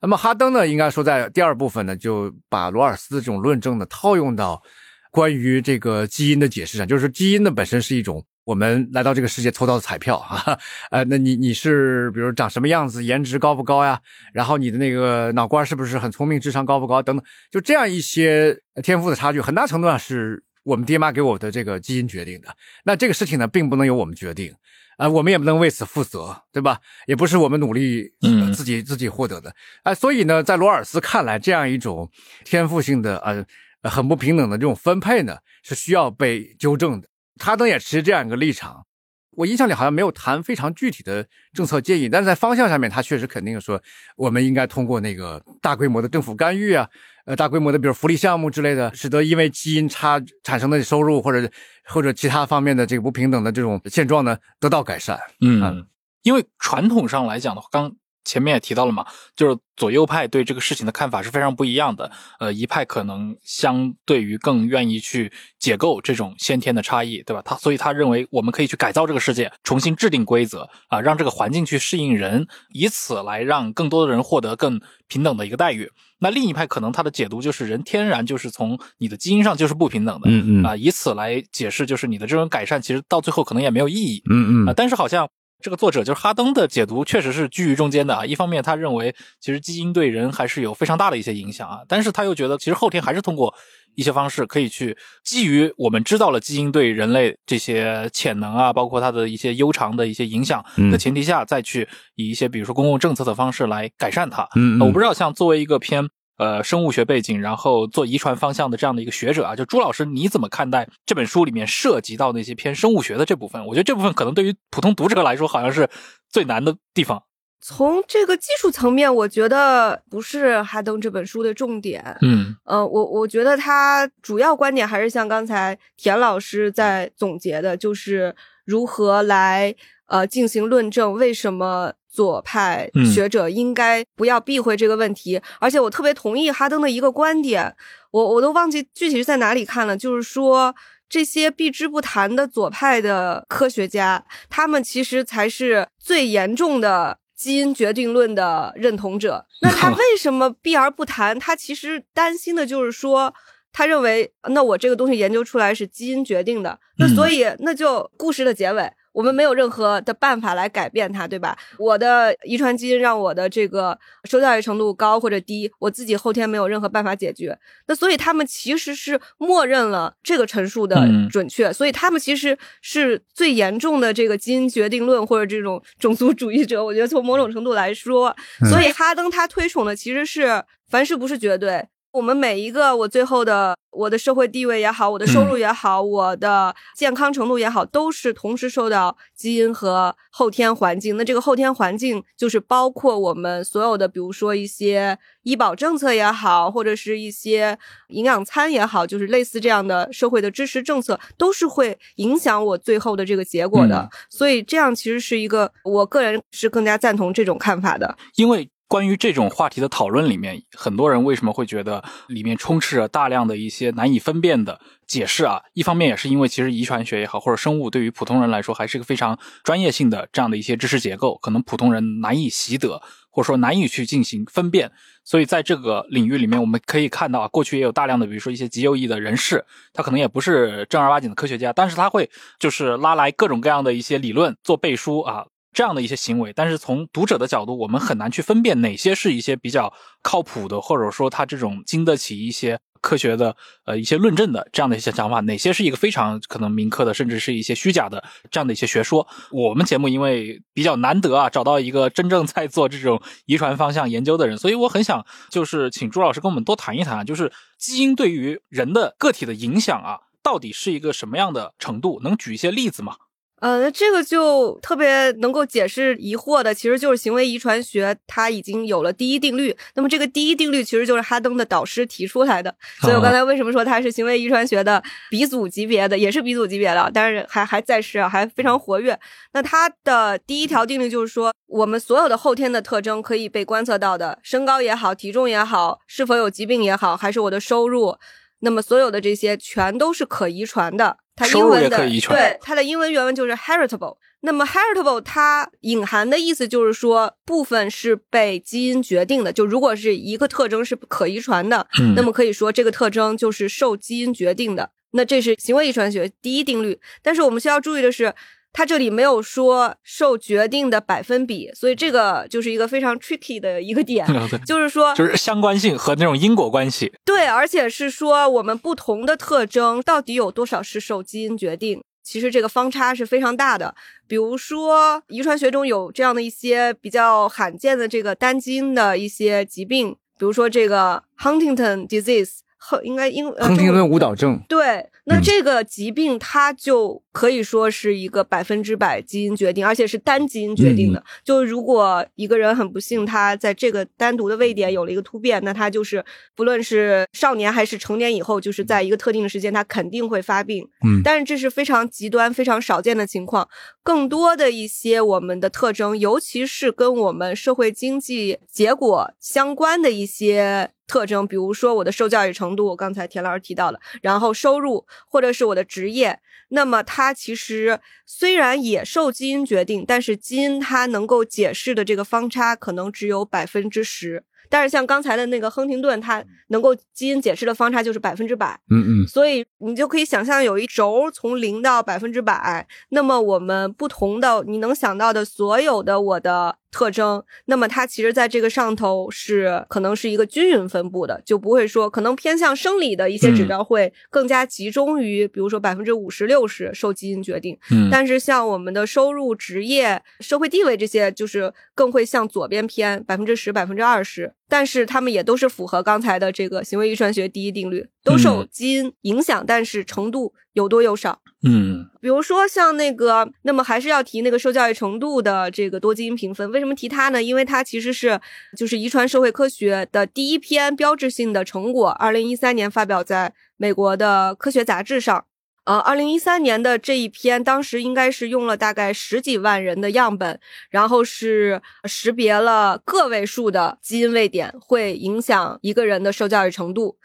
那么哈登呢，应该说在第二部分呢，就把罗尔斯这种论证呢套用到关于这个基因的解释上，就是基因呢本身是一种。我们来到这个世界抽到的彩票啊，呃，那你你是比如长什么样子，颜值高不高呀？然后你的那个脑瓜是不是很聪明，智商高不高等等，就这样一些天赋的差距，很大程度上是我们爹妈给我的这个基因决定的。那这个事情呢，并不能由我们决定，啊，我们也不能为此负责，对吧？也不是我们努力自己自己获得的，啊，所以呢，在罗尔斯看来，这样一种天赋性的呃很不平等的这种分配呢，是需要被纠正的。哈登也持这样一个立场，我印象里好像没有谈非常具体的政策建议，但是在方向上面，他确实肯定说，我们应该通过那个大规模的政府干预啊，呃，大规模的比如福利项目之类的，使得因为基因差产生的收入或者或者其他方面的这个不平等的这种现状呢得到改善。嗯，因为传统上来讲的话，刚。前面也提到了嘛，就是左右派对这个事情的看法是非常不一样的。呃，一派可能相对于更愿意去解构这种先天的差异，对吧？他所以他认为我们可以去改造这个世界，重新制定规则啊，让这个环境去适应人，以此来让更多的人获得更平等的一个待遇。那另一派可能他的解读就是人天然就是从你的基因上就是不平等的，嗯嗯啊，以此来解释就是你的这种改善其实到最后可能也没有意义，嗯嗯啊，但是好像。这个作者就是哈登的解读确实是居于中间的啊。一方面，他认为其实基因对人还是有非常大的一些影响啊，但是他又觉得其实后天还是通过一些方式可以去基于我们知道了基因对人类这些潜能啊，包括它的一些悠长的一些影响的前提下，再去以一些比如说公共政策的方式来改善它。嗯，我不知道像作为一个偏。呃，生物学背景，然后做遗传方向的这样的一个学者啊，就朱老师，你怎么看待这本书里面涉及到那些偏生物学的这部分？我觉得这部分可能对于普通读者来说，好像是最难的地方。从这个技术层面，我觉得不是哈登这本书的重点。嗯，呃，我我觉得他主要观点还是像刚才田老师在总结的，就是如何来呃进行论证，为什么。左派学者应该不要避讳这个问题，而且我特别同意哈登的一个观点，我我都忘记具体是在哪里看了，就是说这些避之不谈的左派的科学家，他们其实才是最严重的基因决定论的认同者。那他为什么避而不谈？他其实担心的就是说，他认为那我这个东西研究出来是基因决定的，那所以那就故事的结尾。我们没有任何的办法来改变它，对吧？我的遗传基因让我的这个受教育程度高或者低，我自己后天没有任何办法解决。那所以他们其实是默认了这个陈述的准确，所以他们其实是最严重的这个基因决定论或者这种种族主义者。我觉得从某种程度来说，所以哈登他推崇的其实是凡事不是绝对。我们每一个，我最后的我的社会地位也好，我的收入也好，我的健康程度也好，都是同时受到基因和后天环境。那这个后天环境就是包括我们所有的，比如说一些医保政策也好，或者是一些营养餐也好，就是类似这样的社会的支持政策，都是会影响我最后的这个结果的。所以这样其实是一个，我个人是更加赞同这种看法的，因为。关于这种话题的讨论里面，很多人为什么会觉得里面充斥着大量的一些难以分辨的解释啊？一方面也是因为其实遗传学也好，或者生物对于普通人来说还是一个非常专业性的这样的一些知识结构，可能普通人难以习得，或者说难以去进行分辨。所以在这个领域里面，我们可以看到啊，过去也有大量的，比如说一些极右翼的人士，他可能也不是正儿八经的科学家，但是他会就是拉来各种各样的一些理论做背书啊。这样的一些行为，但是从读者的角度，我们很难去分辨哪些是一些比较靠谱的，或者说他这种经得起一些科学的呃一些论证的这样的一些想法，哪些是一个非常可能铭刻的，甚至是一些虚假的这样的一些学说。我们节目因为比较难得啊，找到一个真正在做这种遗传方向研究的人，所以我很想就是请朱老师跟我们多谈一谈，就是基因对于人的个体的影响啊，到底是一个什么样的程度？能举一些例子吗？呃，那这个就特别能够解释疑惑的，其实就是行为遗传学，它已经有了第一定律。那么这个第一定律其实就是哈登的导师提出来的。所以我刚才为什么说他是行为遗传学的鼻祖级别的，也是鼻祖级别的，但是还还在世啊，还非常活跃。那他的第一条定律就是说，我们所有的后天的特征可以被观测到的，身高也好，体重也好，是否有疾病也好，还是我的收入，那么所有的这些全都是可遗传的。它英文的对它的英文原文就是 heritable。那么 heritable 它隐含的意思就是说部分是被基因决定的。就如果是一个特征是可遗传的，那么可以说这个特征就是受基因决定的。那这是行为遗传学第一定律。但是我们需要注意的是。他这里没有说受决定的百分比，所以这个就是一个非常 tricky 的一个点，就是说，就是相关性和那种因果关系。对，而且是说我们不同的特征到底有多少是受基因决定，其实这个方差是非常大的。比如说，遗传学中有这样的一些比较罕见的这个单基因的一些疾病，比如说这个 Huntington disease。应该英亨廷顿舞蹈症对，那这个疾病它就可以说是一个百分之百基因决定，而且是单基因决定的。就如果一个人很不幸，他在这个单独的位点有了一个突变，那他就是不论是少年还是成年以后，就是在一个特定的时间，他肯定会发病。嗯，但是这是非常极端、非常少见的情况。更多的一些我们的特征，尤其是跟我们社会经济结果相关的一些。特征，比如说我的受教育程度，刚才田老师提到了，然后收入或者是我的职业，那么它其实虽然也受基因决定，但是基因它能够解释的这个方差可能只有百分之十。但是像刚才的那个亨廷顿，它能够基因解释的方差就是百分之百。嗯嗯所以你就可以想象有一轴从零到百分之百，那么我们不同的你能想到的所有的我的特征，那么它其实在这个上头是可能是一个均匀分布的，就不会说可能偏向生理的一些指标会更加集中于，比如说百分之五十六十受基因决定，嗯但是像我们的收入、职业、社会地位这些，就是更会向左边偏百分之十、百分之二十。但是他们也都是符合刚才的这个行为遗传学第一定律，都受嗯基因影响，但是程度有多有少。嗯比如说像那个，那么还是要提那个受教育程度的这个多基因评分。为什么提它呢？因为它其实是就是遗传社会科学的第一篇标志性的成果，二零一三年发表在美国的科学杂志上。呃，二零一三年的这一篇，当时应该是用了大概十几万人的样本，然后是识别了个位数的基因位点会影响一个人的受教育程度。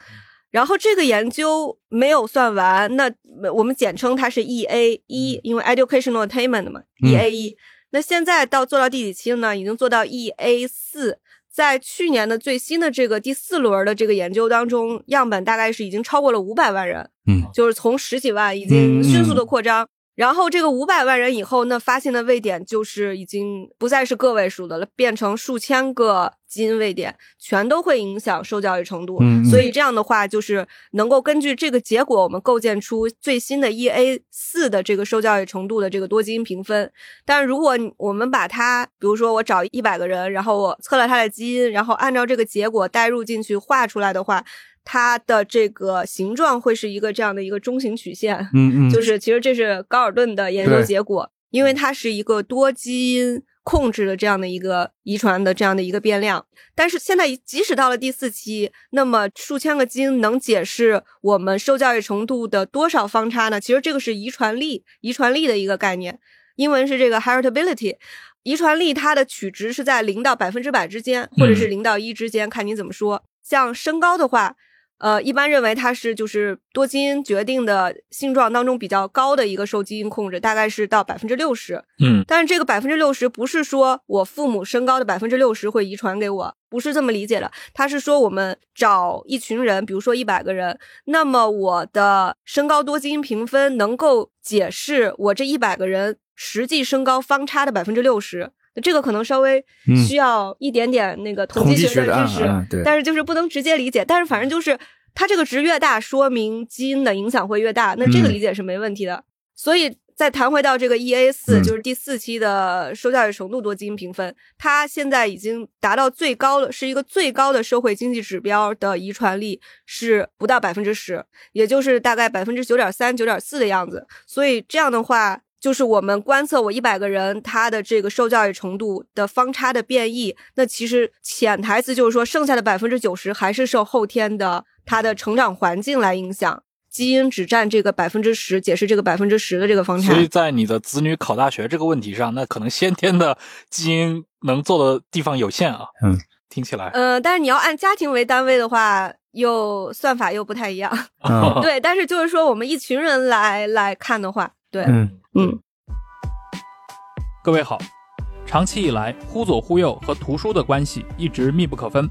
然后这个研究没有算完，那我们简称它是 E A 一，因为 educational attainment 嘛嗯，E A 一。那现在到做到第几期了呢？已经做到 E A 四。在去年的最新的这个第四轮的这个研究当中，样本大概是已经超过了五百万人，嗯，就是从十几万已经迅速的扩张。然后这个五百万人以后，那发现的位点就是已经不再是个位数的了，变成数千个基因位点，全都会影响受教育程度。嗯嗯所以这样的话，就是能够根据这个结果，我们构建出最新的 EA 四的这个受教育程度的这个多基因评分。但是如果我们把它，比如说我找一百个人，然后我测了他的基因，然后按照这个结果代入进去画出来的话，它的这个形状会是一个这样的一个中型曲线。嗯嗯，就是其实这是高尔顿的研究结果，因为它是一个多基因控制的这样的一个遗传的这样的一个变量。但是现在即使到了第四期，那么数千个基因能解释我们受教育程度的多少方差呢？其实这个是遗传力，遗传力的一个概念，英文是这个 heritability。遗传力它的取值是在零到百分之百之间，或者是零到一之间，看你怎么说。像身高的话，呃，一般认为它是就是多基因决定的性状当中比较高的一个受基因控制，大概是到百分之六十。嗯但是这个百分之六十不是说我父母身高的百分之六十会遗传给我，不是这么理解的。它是说我们找一群人，比如说一百个人，那么我的身高多基因评分能够解释我这一百个人实际身高方差的百分之六十。这个可能稍微嗯需要一点点那个统统计学的知识，对但是就是不能直接理解。但是反正就是它这个值越大，说明基因的影响会越大，那这个嗯理解是没问题的。所以再谈回到这个 EA 四、嗯就是第四期的受教育程度多基因评分，它现在已经达到最高的，是一个最高的社会经济指标的遗传力是不到百分之十，也就是大概百分之九点三、九点四的样子。所以这样的话。就是我们观测我一百个人他的这个受教育程度的方差的变异，那其实潜台词就是说，剩下的百分之九十还是受后天的他的成长环境来影响，基因只占这个百分之十，解释这个百分之十的这个方差所。以在你的子女考大学这个问题上，那可能先天的基因能做的地方有限啊。嗯，听起来，呃，但是你要按家庭为单位的话，又算法又不太一样。嗯对，但是就是说我们一群人来来看的话，对，嗯。嗯。各位好，长期以来，忽左忽右和图书的关系一直密不可分。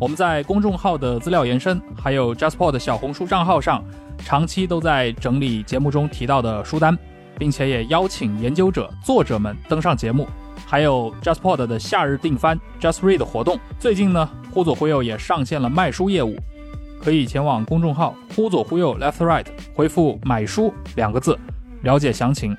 我们在公众号的资料延伸，还有 JustPod 的小红书账号上，长期都在整理节目中提到的书单，并且也邀请研究者、作者们登上节目。还有 JustPod 的夏日订番 Just Read 活动，最近呢，忽左忽右也上线了卖书业务，可以前往公众号“忽左忽右 Left Right” 回复“买书”两个字，了解详情。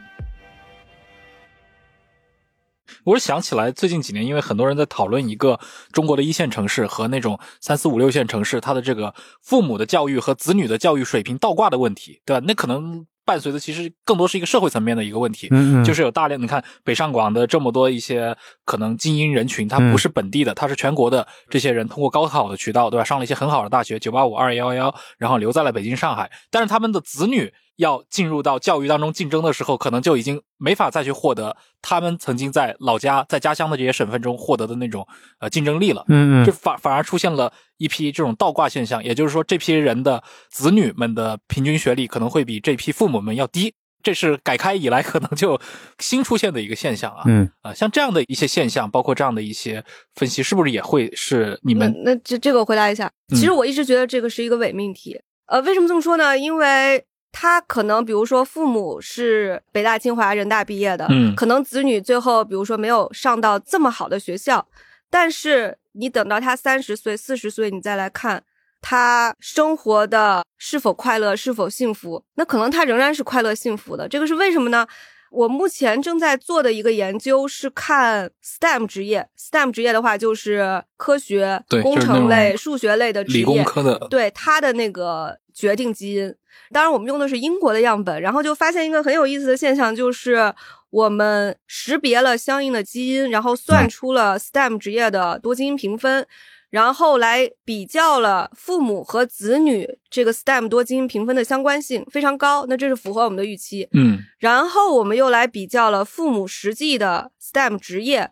我是想起来，最近几年，因为很多人在讨论一个中国的一线城市和那种三四五六线城市，它的这个父母的教育和子女的教育水平倒挂的问题，对吧？那可能伴随的其实更多是一个社会层面的一个问题。嗯嗯，就是有大量，你看北上广的这么多一些可能精英人群，他嗯不是本地的，他是全国的这些人通过高考的渠道，对吧？上了一些很好的大学，九八五、二幺幺，然后留在了北京、上海。但是他们的子女要进入到教育当中竞争的时候，可能就已经没法再去获得他们曾经在老家、在家乡的这些省份中获得的那种呃竞争力了。嗯嗯这反反而出现了一批这种倒挂现象，也就是说，这批人的子女们的平均学历可能会比这批父母们要低。这是改开以来可能就新出现的一个现象啊。嗯啊，像这样的一些现象，包括这样的一些分析，是不是也会是你们那那这这个我回答一下，嗯其实我一直觉得这个是一个伪命题。呃，为什么这么说呢？因为他可能比如说父母是北大、清华、人大毕业的，嗯可能子女最后比如说没有上到这么好的学校，但是你等到他三十岁、四十岁，你再来看。他生活的是否快乐，是否幸福？那可能他仍然是快乐幸福的。这个是为什么呢？我目前正在做的一个研究是看 STEM 职业，STEM 职业的话就是科学对、工程类、数学类的职理工业，科的？对他的那个决定基因。当然，我们用的是英国的样本，然后就发现一个很有意思的现象，就是我们识别了相应的基因，然后算出了 STEM 职业的多基因评分。然后来比较了父母和子女这个 STEM 多基因评分的相关性非常高，那这是符合我们的预期。嗯然后我们又来比较了父母实际的 STEM 职业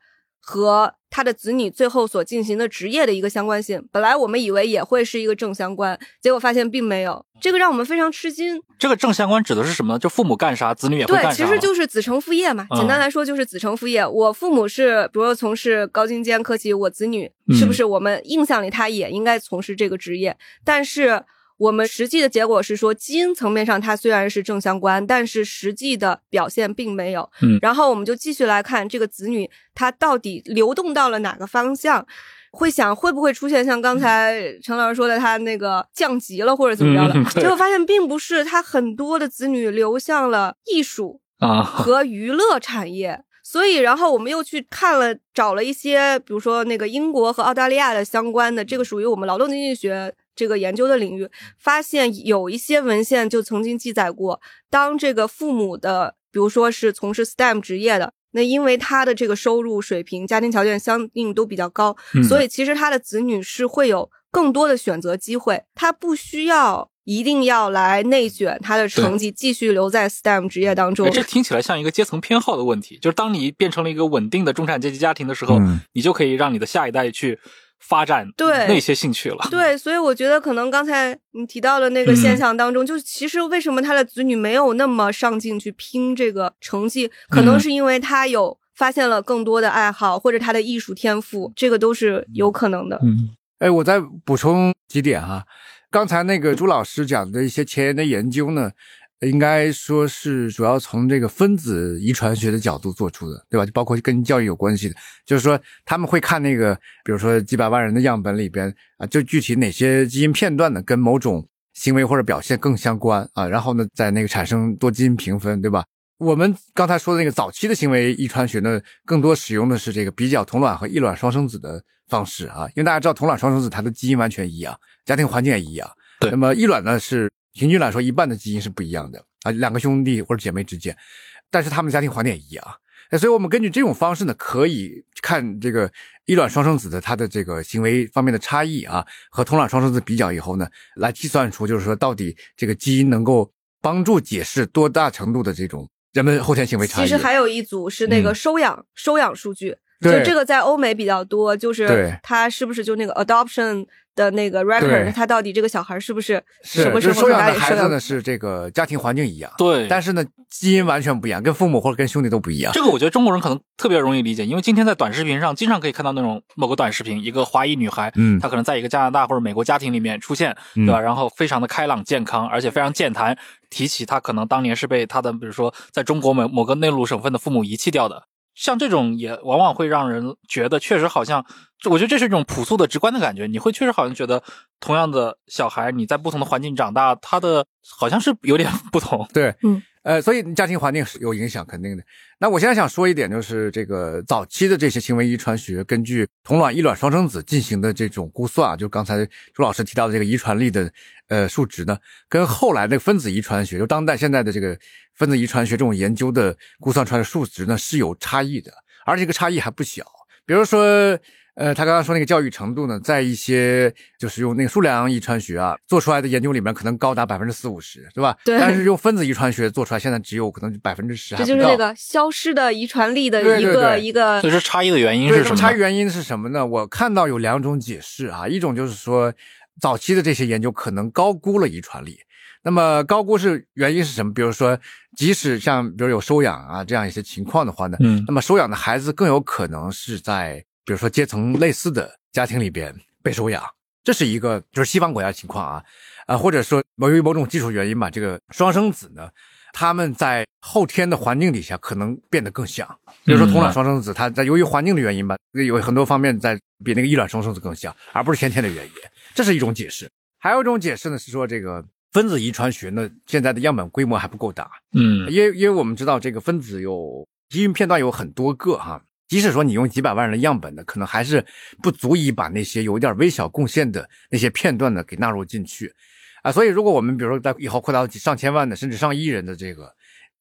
和他的子女最后所进行的职业的一个相关性。本来我们以为也会是一个正相关，结果发现并没有，这个让我们非常吃惊。这个正相关指的是什么呢？就父母干啥，子女也会对干，啥。其实就是子承父业嘛。嗯简单来说就是子承父业。我父母是，比如说从事高精尖科技，我子女是不是我们印象里他也应该从事这个职业？但是我们实际的结果是说，基因层面上它虽然是正相关，但是实际的表现并没有。嗯然后我们就继续来看这个子女他到底流动到了哪个方向。会想会不会出现像刚才陈老师说的，他那个降级了或者怎么着的结果发现并不是，他很多的子女流向了艺术啊，和娱乐产业。所以，然后我们又去看了，找了一些，比如说那个英国和澳大利亚的相关的，这个属于我们劳动经济学这个研究的领域，发现有一些文献就曾经记载过，当这个父母的，比如说是从事 STEM 职业的，那因为他的这个收入水平、家庭条件相应都比较高，嗯所以其实他的子女是会有更多的选择机会，他不需要一定要来内卷他的成绩，继续留在 STEM 职业当中哎。这听起来像一个阶层偏好的问题，就是当你变成了一个稳定的中产阶级家庭的时候，嗯你就可以让你的下一代去发展对那些兴趣了。对，所以我觉得可能刚才你提到的那个现象当中，就其实为什么他的子女没有那么上进去拼这个成绩，可能嗯是因为他有发现了更多的爱好，或者他的艺术天赋，这个都是有可能的。嗯哎，我再补充几点哈。刚才那个朱老师讲的一些前沿的研究呢，应该说是主要从这个分子遗传学的角度做出的，对吧？就包括跟教育有关系的，就是说他们会看那个，比如说几百万人的样本里边啊，就具体哪些基因片段呢，跟某种行为或者表现更相关啊，然后呢，在那个产生多基因评分，对吧？我们刚才说的那个早期的行为遗传学呢，更多使用的是这个比较同卵和异卵双生子的方式啊，因为大家知道同卵双生子它的基因完全一样，家庭环境也一样。对那么异卵呢是平均来说一半的基因是不一样的啊，两个兄弟或者姐妹之间，但是他们家庭环境也一样。哎所以我们根据这种方式呢，可以看这个异卵双生子的它的这个行为方面的差异啊，和同卵双生子比较以后呢，来计算出就是说到底这个基因能够帮助解释多大程度的这种人们后天行为差异。其实。还有一组是那个嗯。收养、收养数据，就这个在欧美比较多，就是对。它是不是就那个 adoption 的那个 record，他到底这个小孩是不是是什么时候就是收养的孩子呢？是这个家庭环境一样，对，但是呢基因完全不一样，跟父母或者跟兄弟都不一样。这个我觉得中国人可能特别容易理解，因为今天在短视频上经常可以看到那种某个短视频，一个华裔女孩，嗯她可能在一个加拿大或者美国家庭里面出现，嗯对吧？然后非常的开朗健康，而且非常健谈，提起她可能当年是被她的比如说在中国某某个内陆省份的父母遗弃掉的。像这种也往往会让人觉得，确实好像，我觉得这是一种朴素的、直观的感觉。你会确实好像觉得，同样的小孩，你在不同的环境长大，他的好像是有点 不同。对，嗯，呃，所以家庭环境是有影响，肯定的。那我现在想说一点，就是这个早期的这些行为遗传学，根据同卵异卵双生子进行的这种估算啊，就刚才朱老师提到的这个遗传力的呃数值呢，跟后来的分子遗传学，就当代现在的这个分子遗传学这种研究的估算出来的数值呢是有差异的，而且这个差异还不小。比如说，呃，他刚刚说那个教育程度呢，在一些就是用那个数量遗传学啊做出来的研究里面，可能高达百分之四五十，是吧？对但是用分子遗传学做出来，现在只有可能百分之十。这就是那个消失的遗传力的一个对对对一个所以这差异的原因对，是什么呢？差异原因是什么呢？我看到有两种解释啊，一种就是说早期的这些研究可能高估了遗传力。那么高估是原因是什么？比如说，即使像比如有收养啊这样一些情况的话呢，嗯那么收养的孩子更有可能是在比如说阶层类似的家庭里边被收养，这是一个就是西方国家情况啊，啊或者说由于某种技术原因吧，这个双生子呢，他们在后天的环境底下可能变得更像，比如说同卵双生子，他在由于环境的原因吧，有很多方面在比那个异卵双生子更像，而不是先天的原因，这是一种解释。还有一种解释呢是说这个分子遗传学呢现在的样本规模还不够大，嗯。因为因为我们知道这个分子有基因片段有很多个哈，即使说你用几百万人的样本呢，可能还是不足以把那些有点微小贡献的那些片段呢给纳入进去啊。所以如果我们比如说在以后扩大到几上千万的甚至上亿人的这个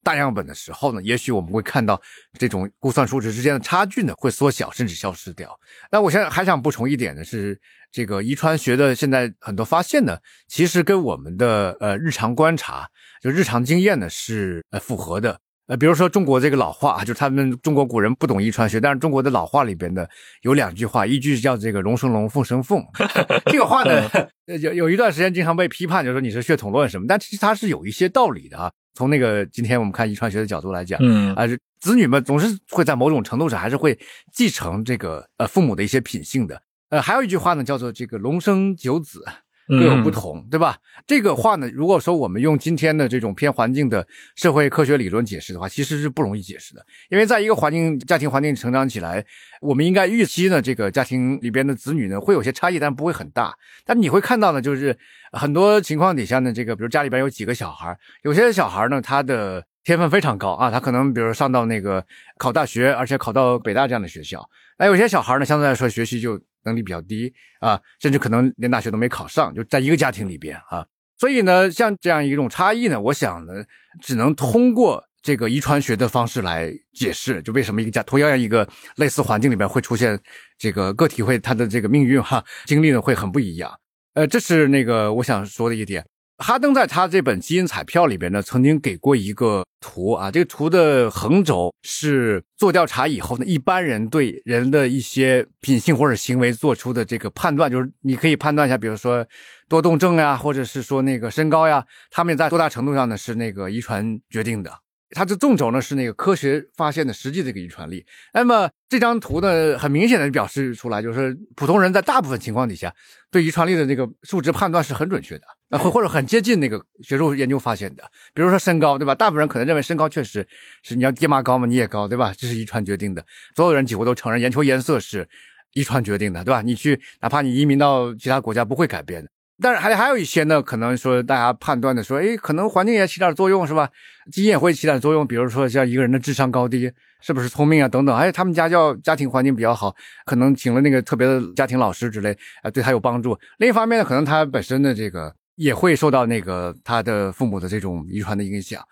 大样本的时候呢，也许我们会看到这种估算数值之间的差距呢会缩小甚至消失掉。那我现在还想补充一点呢是。这个遗传学的现在很多发现呢，其实跟我们的呃日常观察，就日常经验呢是呃符合的。呃，比如说中国这个老话，就是他们中国古人不懂遗传学，但是中国的老话里边的有两句话，一句叫这个龙生龙，凤生凤。这个话呢，呃有有一段时间经常被批判，就说你是血统论什么，但其实它是有一些道理的啊。从那个今天我们看遗传学的角度来讲，嗯啊，就子女们总是会在某种程度上还是会继承这个呃父母的一些品性的。呃，还有一句话呢，叫做这个龙生九子。各有不同，对吧？这个话呢，如果说我们用今天的这种偏环境的社会科学理论解释的话，其实是不容易解释的。因为在一个环境、家庭环境成长起来，我们应该预期呢，这个家庭里边的子女呢会有些差异，但不会很大。但你会看到呢，就是很多情况底下呢，这个比如家里边有几个小孩，有些小孩呢，他的天分非常高啊，他可能比如上到那个考大学，而且考到北大这样的学校。那有些小孩呢，相对来说学习就能力比较低啊，甚至可能连大学都没考上，就在一个家庭里边啊。所以呢，像这样一种差异呢，我想呢，只能通过这个遗传学的方式来解释，就为什么一个家同样一个类似环境里边会出现这个个体会他的这个命运哈经历呢会很不一样。呃，这是那个我想说的一点。哈登在他这本基因彩票里边呢，曾经给过一个图啊，这个图的横轴是做调查以后呢，一般人对人的一些品性或者行为做出的这个判断，就是你可以判断一下，比如说多动症呀，或者是说那个身高呀，他们在多大程度上呢是那个遗传决定的。它的纵轴呢是那个科学发现的实际这个遗传力。那么这张图呢，很明显的表示出来，就是普通人在大部分情况底下对遗传力的那个数值判断是很准确的，呃，或或者很接近那个学术研究发现的。比如说身高，对吧？大部分人可能认为身高确实是你要爹妈高嘛，你也高，对吧？这是遗传决定的。所有人几乎都承认眼球颜色是遗传决定的，对吧？你去哪怕你移民到其他国家不会改变的。但是还还有一些呢，可能说大家判断的说，哎，可能环境也起点作用，是吧？基因也会起点作用，比如说像一个人的智商高低，是不是聪明啊，等等。哎，他们家教家庭环境比较好，可能请了那个特别的家庭老师之类，啊，对他有帮助。另一方面呢，可能他本身的这个也会受到那个他的父母的这种遗传的影响。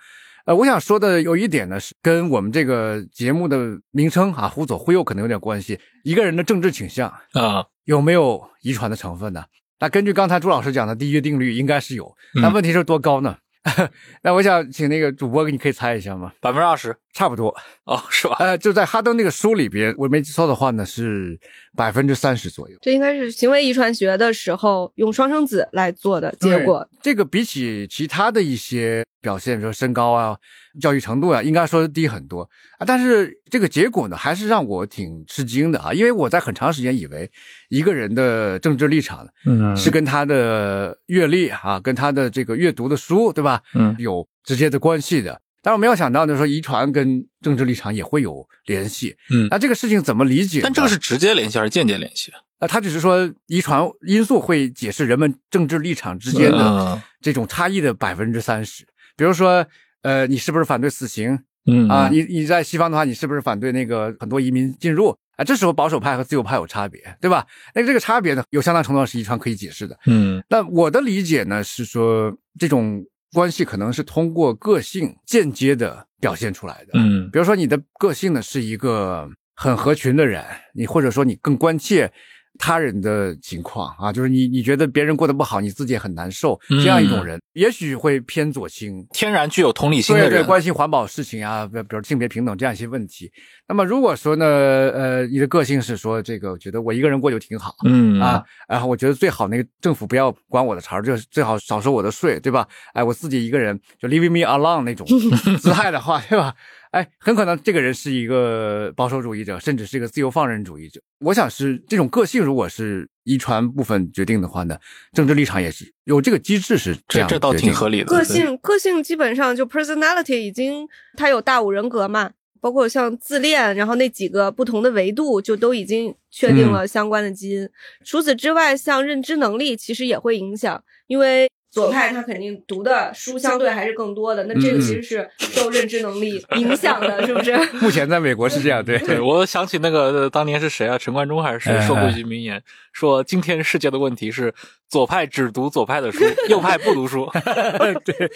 呃，我想说的有一点呢，是跟我们这个节目的名称啊“忽左忽右”可能有点关系。一个人的政治倾向啊，有没有遗传的成分呢？那根据刚才朱老师讲的第一个定律，应该是有。那问题是多高呢？那我想请那个主播，你可以猜一下吗？百分之二十差不多。哦，是吧？呃，就在哈登那个书里边，我没记错的话呢，是百分之三十左右。这应该是行为遗传学的时候用双生子来做的结果。这个比起其他的一些表现，比如说身高啊、教育程度啊，应该说低很多啊。但是这个结果呢，还是让我挺吃惊的啊，因为我在很长时间以为一个人的政治立场嗯是跟他的阅历啊、跟他的这个阅读的书，对吧？嗯有直接的关系的。但我没有想到呢，说遗传跟政治立场也会有联系。嗯那这个事情怎么理解？但这个是直接联系还是间接联系？啊，他只是说遗传因素会解释人们政治立场之间的嗯这种差异的百分之三十。比如说，呃，你是不是反对死刑嗯啊？你你在西方的话，你是不是反对那个很多移民进入啊？这时候保守派和自由派有差别，对吧？那这个差别呢，有相当程度上是遗传可以解释的。嗯那我的理解呢是说，这种关系可能是通过个性间接的表现出来的。嗯比如说你的个性呢是一个很合群的人，你或者说你更关切他人的情况啊，就是你你觉得别人过得不好，你自己也很难受，这样一种人，也许会偏左倾，天然具有同理心的对对，人，关心环保事情啊，比比如性别平等这样一些问题。那么如果说呢，呃，你的个性是说这个，觉得我一个人过就挺好，嗯啊，然后我觉得最好那个政府不要管我的茬儿，就是最好少收我的税，对吧？哎，我自己一个人就 leave me alone 那种 姿态的话，对吧？哎，很可能这个人是一个保守主义者，甚至是一个自由放任主义者。我想是这种个性，如果是遗传部分决定的话呢，政治立场也是有这个机制是这样这这倒挺合理的。个性个性基本上就 personality 已经它有大五人格嘛，包括像自恋，然后那几个不同的维度就都已经确定了相关的基因。除此之外，像认知能力其实也会影响，因为左派他肯定读的书相对还是更多的，那这个其实是受认知能力影响的，是不是？目前在美国是这样，对对，我想起那个呃当年是谁啊？陈冠中还是谁哎说过一句名言，说今天世界的问题是左派只读左派的书，右派不读书。对，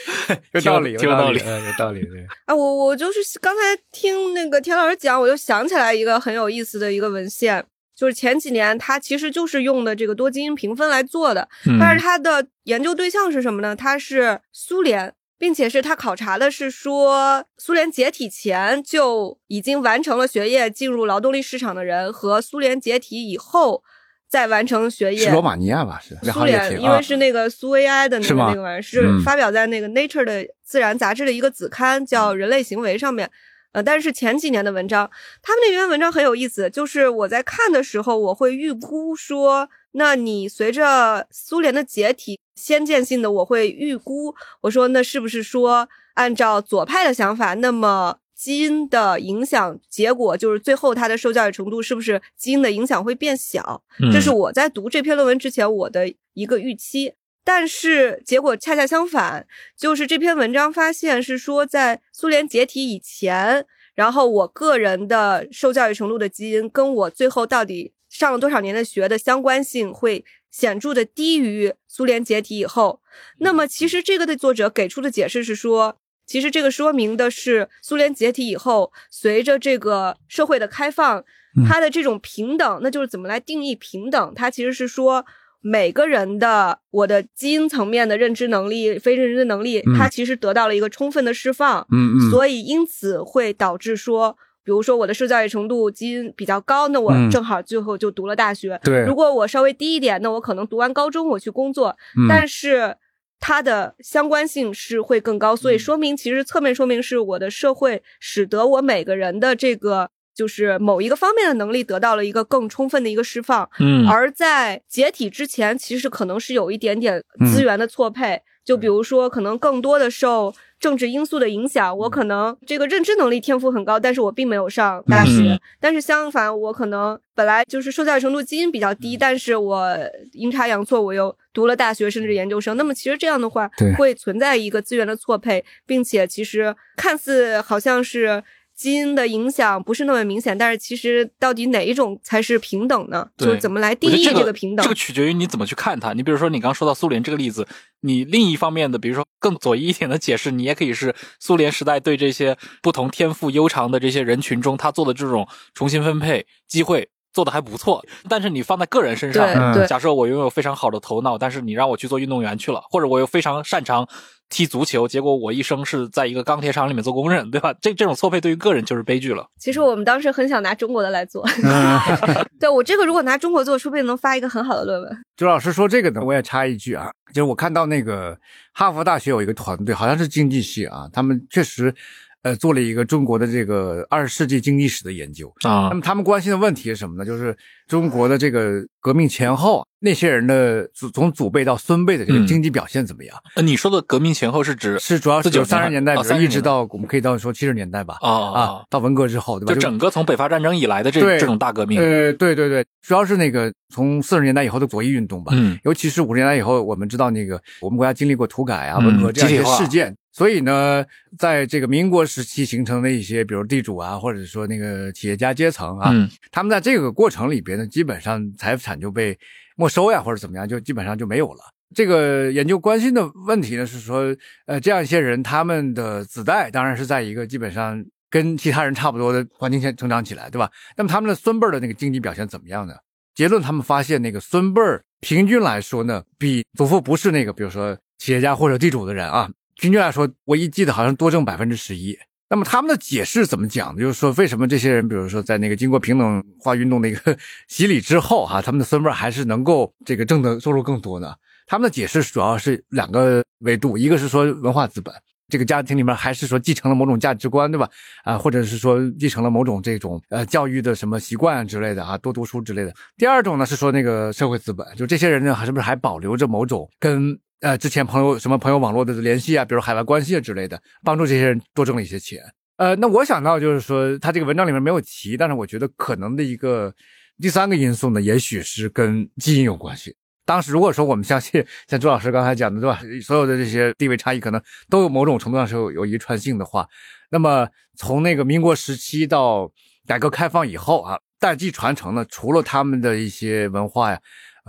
有道理，有道理呃有道理，对。啊，我我就是刚才听那个田老师讲，我就想起来一个很有意思的一个文献，就是前几年他其实就是用的这个多基因评分来做的，嗯但是他的研究对象是什么呢？他是苏联，并且是他考察的是说苏联解体前就已经完成了学业进入劳动力市场的人和苏联解体以后再完成学业是罗马尼亚吧？是苏联，因为是那个苏维埃的那个那个玩意儿，是嗯发表在那个 Nature 的自然杂志的一个子刊，叫《人类行为》上面。呃，但是是前几年的文章，他们那篇文章很有意思，就是我在看的时候，我会预估说，那你随着苏联的解体，先见性的我会预估，我说那是不是说按照左派的想法，那么基因的影响结果就是最后它的受教育程度是不是基因的影响会变小？嗯这是我在读这篇论文之前我的一个预期。但是结果恰恰相反，就是这篇文章发现是说，在苏联解体以前，然后我个人的受教育程度的基因跟我最后到底上了多少年的学的相关性会显著的低于苏联解体以后。那么其实这个的作者给出的解释是说，其实这个说明的是苏联解体以后，随着这个社会的开放，它的这种平等，那就是怎么来定义平等？它其实是说。每个人的我的基因层面的认知能力、非认知能力，嗯。它其实得到了一个充分的释放，嗯嗯，所以因此会导致说，比如说我的受教育程度基因比较高，那我嗯。正好最后就读了大学。对。如果我稍微低一点，那我可能读完高中我去工作，嗯。但是它的相关性是会更高，嗯所以说明其实侧面说明是我的社会使得我每个人的这个。就是某一个方面的能力得到了一个更充分的一个释放，嗯。而在解体之前，其实可能是有一点点嗯。资源的错配，就比如说可能更多的受政治因素的影响，嗯。我可能这个认知能力天赋很高，但是我并没有上大学，嗯但是相反，我可能本来就是受教育程度基因比较低，嗯。但是我阴差阳错我又读了大学甚至研究生，那么其实这样的话会存在一个资源的错配，并且其实看似好像是。基因的影响不是那么明显，但是其实到底哪一种才是平等呢？就是怎么来定义这个平等？这个取决于你怎么去看它。你比如说，你刚说到苏联这个例子，你另一方面的，比如说更左翼一点的解释，你也可以是苏联时代对这些不同天赋悠长的这些人群中，他做的这种重新分配机会。做的还不错，但是你放在个人身上，嗯对对假设我拥有非常好的头脑，但是你让我去做运动员去了，或者我又非常擅长踢足球，结果我一生是在一个钢铁厂里面做工人，对吧？这这种错配对于个人就是悲剧了。其实我们当时很想拿中国的来做，嗯对我这个如果拿中国做，说不定能发一个很好的论文。周老师说这个呢，我也插一句啊，就是我看到那个哈佛大学有一个团队，好像是经济系啊，他们确实，呃，做了一个中国的这个二十世纪经济史的研究。啊那么他们关心的问题是什么呢？就是中国的这个革命前后，那些人的祖从祖辈到孙辈的这个嗯经济表现怎么样？呃，你说的革命前后是指是主要是49三十年代，哦比如一直到我们可以到说七十年代吧，啊啊啊，到文革之后，对吧？就整个从北伐战争以来的这对这种大革命，呃，对对对，主要是那个从四十年代以后的左翼运动吧，嗯尤其是五十年代以后，我们知道那个我们国家经历过土改啊、嗯文革这样一些事件，所以呢，在这个民国时期形成的一些，比如地主啊，或者说那个企业家阶层啊，嗯他们在这个过程里边呢，基本上财产就被没收呀，或者怎么样，就基本上就没有了。这个研究关心的问题呢，是说，呃，这样一些人，他们的子代当然是在一个基本上跟其他人差不多的环境下成长起来，对吧？那么他们的孙辈儿的那个经济表现怎么样呢？结论他们发现那个孙辈儿平均来说呢，比祖父不是那个，比如说企业家或者地主的人啊，平均来说，我一记得好像多挣百分之十一。那么他们的解释怎么讲？就是说，为什么这些人，比如说在那个经过平等化运动的一个 洗礼之后，哈，他们的孙辈还是能够这个挣的收入更多呢？他们的解释主要是两个维度，一个是说文化资本，这个家庭里面还是说继承了某种价值观，对吧？啊，或者是说继承了某种这种呃教育的什么习惯之类的啊，多读书之类的。第二种呢是说那个社会资本，就这些人呢，还是不是还保留着某种跟。呃，之前朋友什么朋友网络的联系啊，比如海外关系啊之类的，帮助这些人多挣了一些钱。呃，那我想到就是说，他这个文章里面没有提，但是我觉得可能的一个第三个因素呢，也许是跟基因有关系。当时如果说我们相信像朱老师刚才讲的，对吧？所有的这些地位差异可能都有某种程度上是有有遗传性的话，那么从那个民国时期到改革开放以后啊，代际传承呢，除了他们的一些文化呀。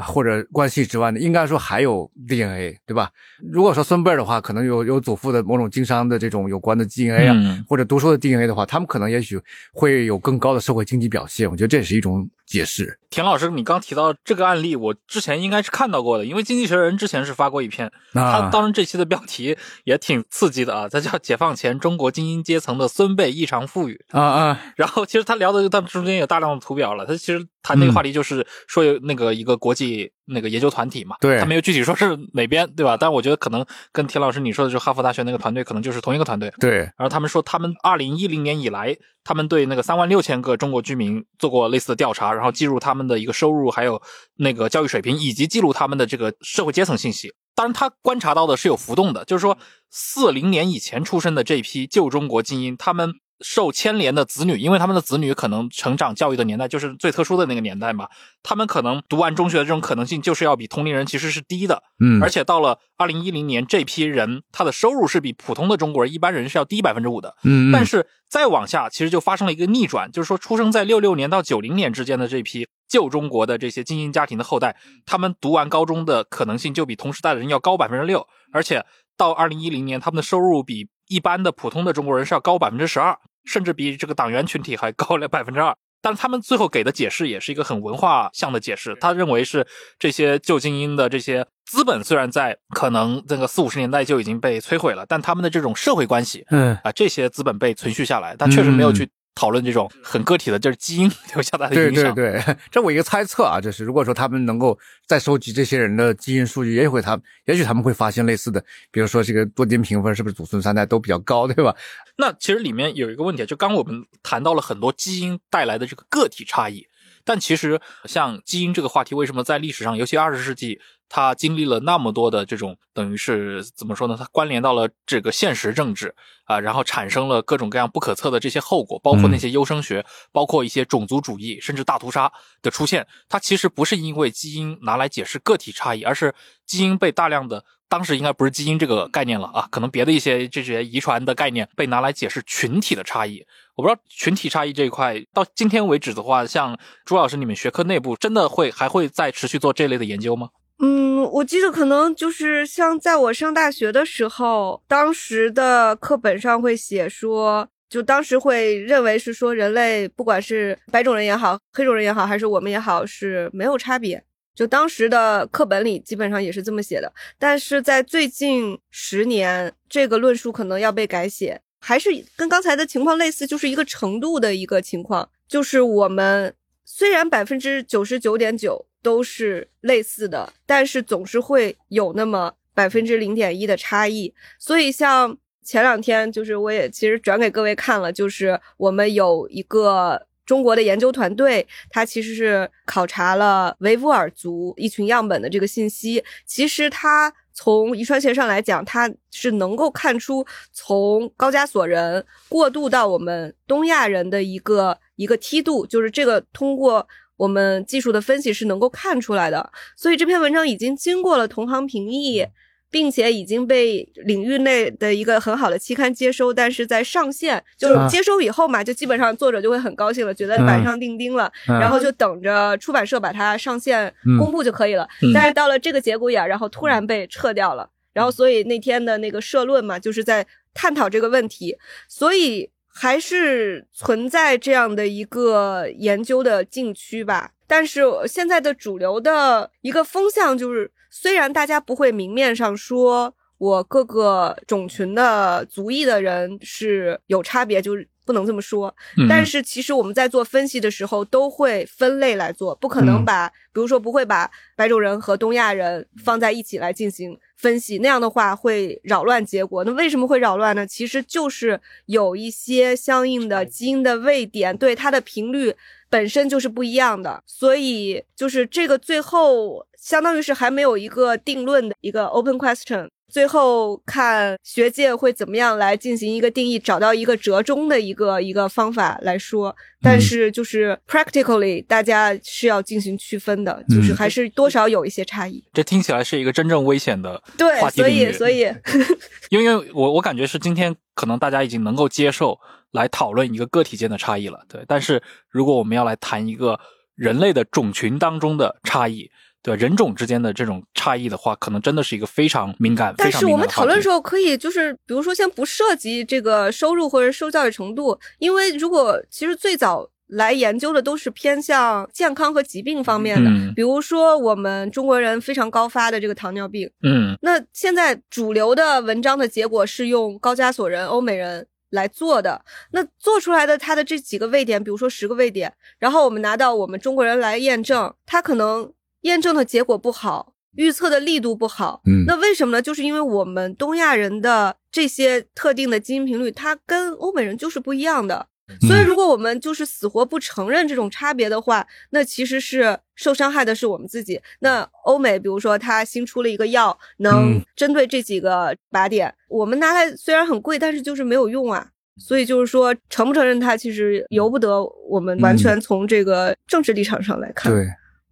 或者关系之外呢，应该说还有 DNA，对吧？如果说孙辈儿的话，可能有有祖父的某种经商的这种有关的 DNA 啊，或者读书的 DNA 的话，他们可能也许会有更高的社会经济表现。我觉得这也是一种解释。田老师，你刚提到这个案例，我之前应该是看到过的，因为《经济学人》之前是发过一篇，他当然这期的标题也挺刺激的啊，它叫《解放前中国精英阶层的孙辈异常富裕》啊啊。然后其实他聊的，他中间有大量的图表了，他其实谈那个话题就是说有那个一个国际。那个研究团体嘛，对，他没有具体说是哪边，对吧？但我觉得可能跟田老师你说的，就哈佛大学那个团队，可能就是同一个团队。对。然后他们说，他们二零一零年以来，他们对那个三万六千个中国居民做过类似的调查，然后记录他们的一个收入，还有那个教育水平，以及记录他们的这个社会阶层信息。当然，他观察到的是有浮动的，就是说四零年以前出生的这批旧中国精英，他们。受牵连的子女，因为他们的子女可能成长教育的年代就是最特殊的那个年代嘛，他们可能读完中学的这种可能性就是要比同龄人其实是低的，嗯，而且到了二零一零年，这批人他的收入是比普通的中国人一般人是要低百分之五的，嗯，但是再往下，其实就发生了一个逆转，就是说出生在六六年到九零年之间的这批旧中国的这些精英家庭的后代，他们读完高中的可能性就比同时代的人要高百分之六，而且到二零一零年，他们的收入比一般的普通的中国人是要高百分之十二。甚至比这个党员群体还高了百分之二，但是他们最后给的解释也是一个很文化向的解释。他认为是这些旧精英的这些资本虽然在可能这个四五十年代就已经被摧毁了，但他们的这种社会关系，嗯啊，这些资本被存续下来，他确实没有去。讨论这种很个体的，就是基因留下来的影响。对对对，这我一个猜测啊，就是如果说他们能够再收集这些人的基因数据，也许会他，也许他们会发现类似的，比如说这个多基因评分是不是祖孙三代都比较高，对吧？那其实里面有一个问题，就刚我们谈到了很多基因带来的这个个体差异，但其实像基因这个话题，为什么在历史上，尤其二十世纪？它经历了那么多的这种，等于是怎么说呢？它关联到了这个现实政治啊，然后产生了各种各样不可测的这些后果，包括那些优生学，包括一些种族主义，甚至大屠杀的出现。它其实不是因为基因拿来解释个体差异，而是基因被大量的当时应该不是基因这个概念了啊，可能别的一些这些遗传的概念被拿来解释群体的差异。我不知道群体差异这一块到今天为止的话，像朱老师你们学科内部真的会还会再持续做这类的研究吗？嗯，我记得可能就是像在我上大学的时候，当时的课本上会写说，就当时会认为是说人类不管是白种人也好，黑种人也好，还是我们也好，是没有差别。就当时的课本里基本上也是这么写的。但是在最近十年，这个论述可能要被改写，还是跟刚才的情况类似，就是一个程度的一个情况，就是我们虽然百分之九十九点九。都是类似的，但是总是会有那么百分之零点一的差异。所以像前两天，就是我也其实转给各位看了，就是我们有一个中国的研究团队，他其实是考察了维吾尔族一群样本的这个信息。其实他从遗传学上来讲，它是能够看出从高加索人过渡到我们东亚人的一个一个梯度，就是这个通过。我们技术的分析是能够看出来的，所以这篇文章已经经过了同行评议，并且已经被领域内的一个很好的期刊接收。但是在上线就是接收以后嘛，就基本上作者就会很高兴了，觉得板上钉钉了，然后就等着出版社把它上线公布就可以了。但是到了这个节骨眼，然后突然被撤掉了，然后所以那天的那个社论嘛，就是在探讨这个问题，所以。还是存在这样的一个研究的禁区吧，但是现在的主流的一个风向就是，虽然大家不会明面上说我各个种群的族裔的人是有差别，就是不能这么说，嗯但是其实我们在做分析的时候都会分类来做，不可能嗯把，比如说不会把白种人和东亚人放在一起来进行分析，那样的话会扰乱结果。那为什么会扰乱呢？其实就是有一些相应的基因的位点，对它的频率本身就是不一样的，所以就是这个最后相当于是还没有一个定论的一个 open question。最后看学界会怎么样来进行一个定义，找到一个折中的一个一个方法来说。但是就是 practically 大家是要进行区分的，就是嗯还是多少有一些差异。这听起来是一个真正危险的对所以所以 因为我我感觉是今天可能大家已经能够接受来讨论一个个体间的差异了，对。但是如果我们要来谈一个人类的种群当中的差异，对人种之间的这种差异的话，可能真的是一个非常敏感、但是我们讨论的时候，可以就是比如说，先不涉及这个收入或者受教育程度，因为如果其实最早来研究的都是偏向健康和疾病方面的，嗯比如说我们中国人非常高发的这个糖尿病。嗯那现在主流的文章的结果是用高加索人、欧美人来做的，那做出来的它的这几个位点，比如说十个位点，然后我们拿到我们中国人来验证，它可能验证的结果不好，预测的力度不好。嗯那为什么呢？就是因为我们东亚人的这些特定的基因频率，它跟欧美人就是不一样的。所以，如果我们就是死活不承认这种差别的话，那其实是受伤害的是我们自己。那欧美，比如说它新出了一个药，能嗯针对这几个靶点，我们拿来虽然很贵，但是就是没有用啊。所以就是说，承不承认它，其实由不得我们完全从这个政治立场上来看。对，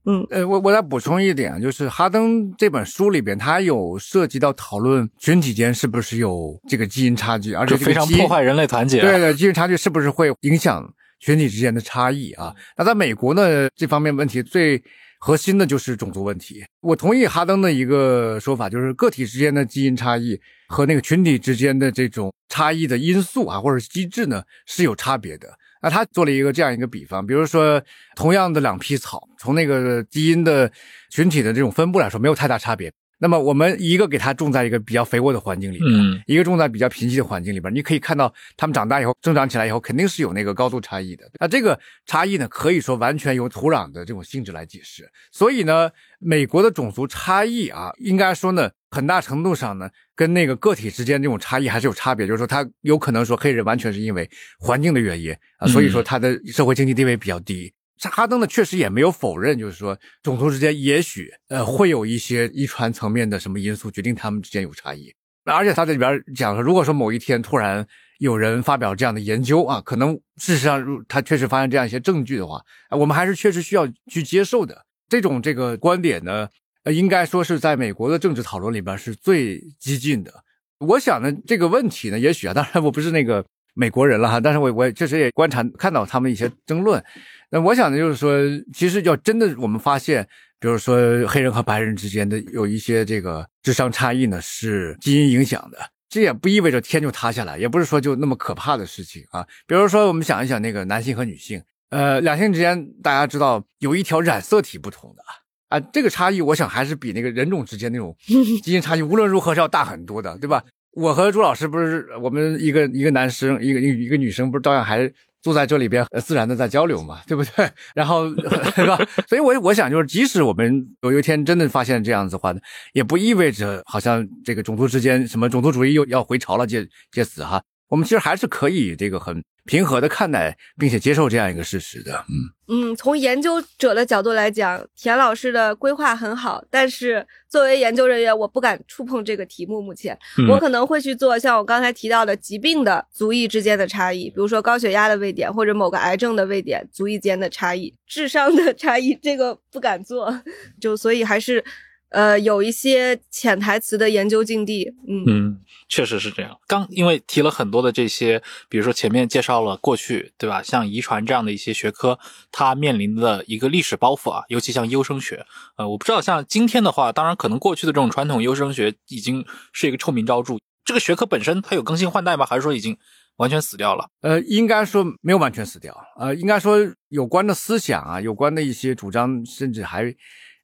嗯，呃，我我再补充一点，就是哈登这本书里边，他有涉及到讨论群体间是不是有这个基因差距，而且非这个破坏人类团结。对对，基因差距是不是会影响群体之间的差异啊？那在美国呢，这方面问题最核心的就是种族问题。我同意哈登的一个说法，就是个体之间的基因差异和那个群体之间的这种差异的因素啊，或者机制呢是有差别的。那他做了一个这样一个比方，比如说同样的两批草，从那个基因的群体的这种分布来说，没有太大差别。那么我们一个给它种在一个比较肥沃的环境里边，嗯一个种在比较贫瘠的环境里边，你可以看到它们长大以后生长起来以后，肯定是有那个高度差异的。那这个差异呢，可以说完全由土壤的这种性质来解释。所以呢，美国的种族差异啊，应该说呢，很大程度上呢，跟那个个体之间这种差异还是有差别。就是说，他有可能说黑人完全是因为环境的原因啊，所以说他的社会经济地位比较低。哈登呢，确实也没有否认，就是说种族之间也许呃会有一些遗传层面的什么因素决定他们之间有差异。而且他在里边讲说，如果说某一天突然有人发表这样的研究啊，可能事实上他确实发现这样一些证据的话，我们还是确实需要去接受的。这种这个观点呢，呃，应该说是在美国的政治讨论里边是最激进的。我想呢，这个问题呢，也许啊，当然我不是那个美国人了哈，但是我我确实也观察看到他们一些争论。那我想呢，就是说，其实要真的我们发现，比如说黑人和白人之间的有一些这个智商差异呢，是基因影响的。这也不意味着天就塌下来，也不是说就那么可怕的事情啊。比如说，我们想一想那个男性和女性，呃，两性之间大家知道有一条染色体不同的啊，这个差异，我想还是比那个人种之间那种基因差异无论如何是要大很多的，对吧？我和朱老师不是我们一个一个男生，一个一个女生，不是照样还坐在这里边自然的在交流嘛，对不对？然后 对吧？所以我我想就是，即使我们有一天真的发现这样子的话，也不意味着好像这个种族之间什么种族主义又要回潮了，借借此哈，我们其实还是可以这个很平和的看待，并且接受这样一个事实的，嗯。嗯，从研究者的角度来讲，田老师的规划很好，但是作为研究人员，我不敢触碰这个题目。目前，嗯我可能会去做像我刚才提到的疾病的族裔之间的差异，比如说高血压的位点或者某个癌症的位点，族裔间的差异、智商的差异，这个不敢做。就所以还是，呃，有一些潜台词的研究境地。嗯嗯，确实是这样。刚因为提了很多的这些，比如说前面介绍了过去，对吧？像遗传这样的一些学科，它面临的一个历史包袱啊，尤其像优生学，呃，我不知道像今天的话，当然可能过去的这种传统优生学已经是一个臭名昭著。这个学科本身它有更新换代吗？还是说已经完全死掉了。呃，应该说没有完全死掉，呃，应该说有关的思想啊，有关的一些主张，甚至还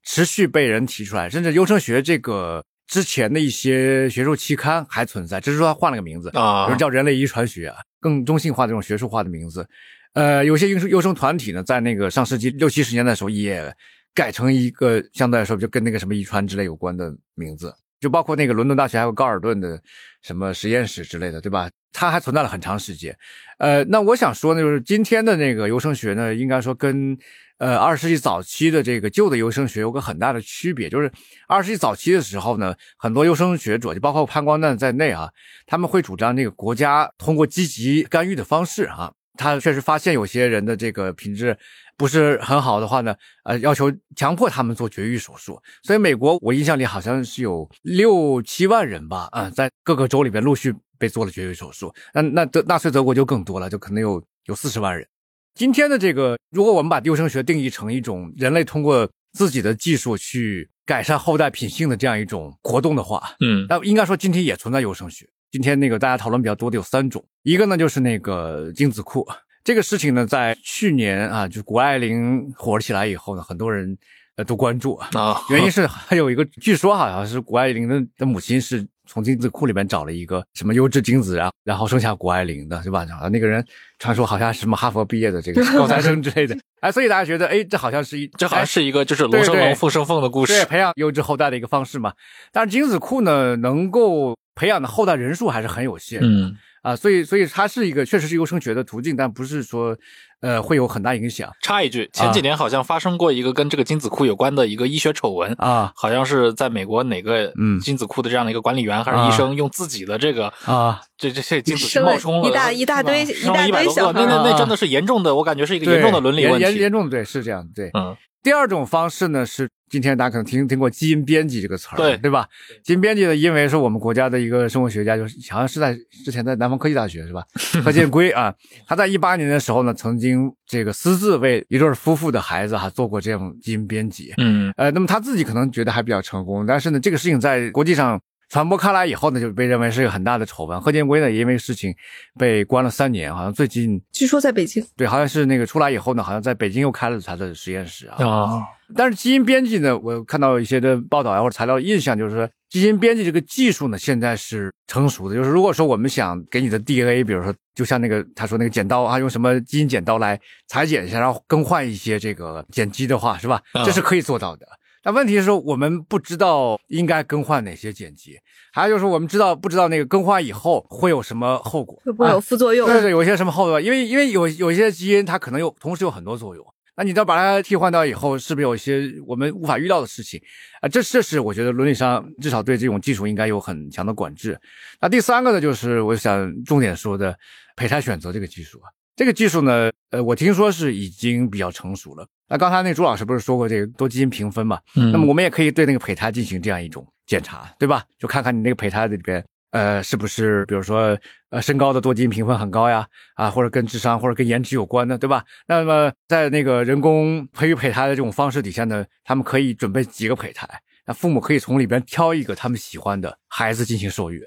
持续被人提出来，甚至优生学这个之前的一些学术期刊还存在，只是说它换了个名字啊比如叫人类遗传学啊，更中性化的这种学术化的名字。呃，有些优生优生团体呢，在那个上世纪六七十年代的时候，也改成一个相对来说就跟那个什么遗传之类有关的名字，就包括那个伦敦大学还有高尔顿的什么实验室之类的，对吧？它还存在了很长时间。呃，那我想说呢，就是今天的那个优生学呢，应该说跟呃二十世纪早期的这个旧的优生学有个很大的区别，就是二十世纪早期的时候呢，很多优生学者，就包括潘光旦在内啊，他们会主张这个国家通过积极干预的方式啊，他确实发现有些人的这个品质不是很好的话呢，呃，要求强迫他们做绝育手术。所以美国我印象里好像是有六七万人吧，啊、在各个州里边陆续被做了绝育手术。那那德纳粹德国就更多了，就可能有有四十万人。今天的这个，如果我们把优生学定义成一种人类通过自己的技术去改善后代品性的这样一种活动的话，嗯。那应该说今天也存在优生学。今天那个大家讨论比较多的有三种，一个呢就是那个精子库。这个事情呢，在去年啊，就是谷爱凌火了起来以后呢，很多人呃都关注，啊，原因是还有一个，据说好像是谷爱凌的的母亲是从精子库里面找了一个什么优质精子，然后然后生下谷爱凌的，对吧？然后那个人传说好像是什么哈佛毕业的这个高材生之类的，哎，所以大家觉得，哎，这好像是一这好像哎是一个就是龙生龙，凤生凤的故事对事。培养优质后代的一个方式嘛。但是精子库呢，能够培养的后代人数还是很有限的。嗯啊，所以所以它是一个确实是优生学的途径，但不是说呃会有很大影响插一句，前几年好像发生过一个跟这个精子库有关的一个医学丑闻。啊好像是在美国哪个嗯精子库的这样的一个管理员还是啊医生，用自己的这个啊，这这些精子去冒充了一大一大堆一大堆100多个，小孩那那那啊真的是严重的，我感觉是一个严重的伦理问题。严严严重的对是这样对。嗯第二种方式呢是今天大家可能听听过基因编辑这个词儿，对对吧？基因编辑呢，因为是我们国家的一个生物学家，就是好像是在之前在南方科技大学是吧？何建圭啊，他在一八年的时候呢，曾经这个私自为一对夫妇的孩子哈、做过这样基因编辑，嗯呃，那么他自己可能觉得还比较成功，但是呢，这个事情在国际上传播开来以后呢，就被认为是一个很大的丑闻。贺建圭呢，也因为事情被关了三年，好像最近据说在北京，对，好像是那个出来以后呢，好像在北京又开了他的实验室啊。啊但是基因编辑呢，我看到一些的报道啊或者材料印象，就是说基因编辑这个技术呢，现在是成熟的。就是如果说我们想给你的 DNA，比如说就像那个他说那个剪刀啊，用什么基因剪刀来裁剪一下，然后更换一些这个碱基的话，是吧？啊这是可以做到的。但问题是说，我们不知道应该更换哪些剪辑，还有就是我们知道不知道那个更换以后会有什么后果，会不会有啊副作用？对对，有一些什么后果？因为因为有有一些基因它可能有同时有很多作用，那你要把它替换掉以后，是不是有一些我们无法预料的事情啊？这这是我觉得伦理上至少对这种技术应该有很强的管制。那第三个呢，就是我想重点说的胚胎选择这个技术啊，这个技术呢，呃，我听说是已经比较成熟了。那刚才那朱老师不是说过这个多基因评分嘛？嗯那么我们也可以对那个胚胎进行这样一种检查，对吧？就看看你那个胚胎里边，呃，是不是比如说呃身高的多基因评分很高呀，啊，或者跟智商或者跟颜值有关的，对吧？那么在那个人工培育胚胎的这种方式底下呢，他们可以准备几个胚胎，那父母可以从里边挑一个他们喜欢的孩子进行受孕。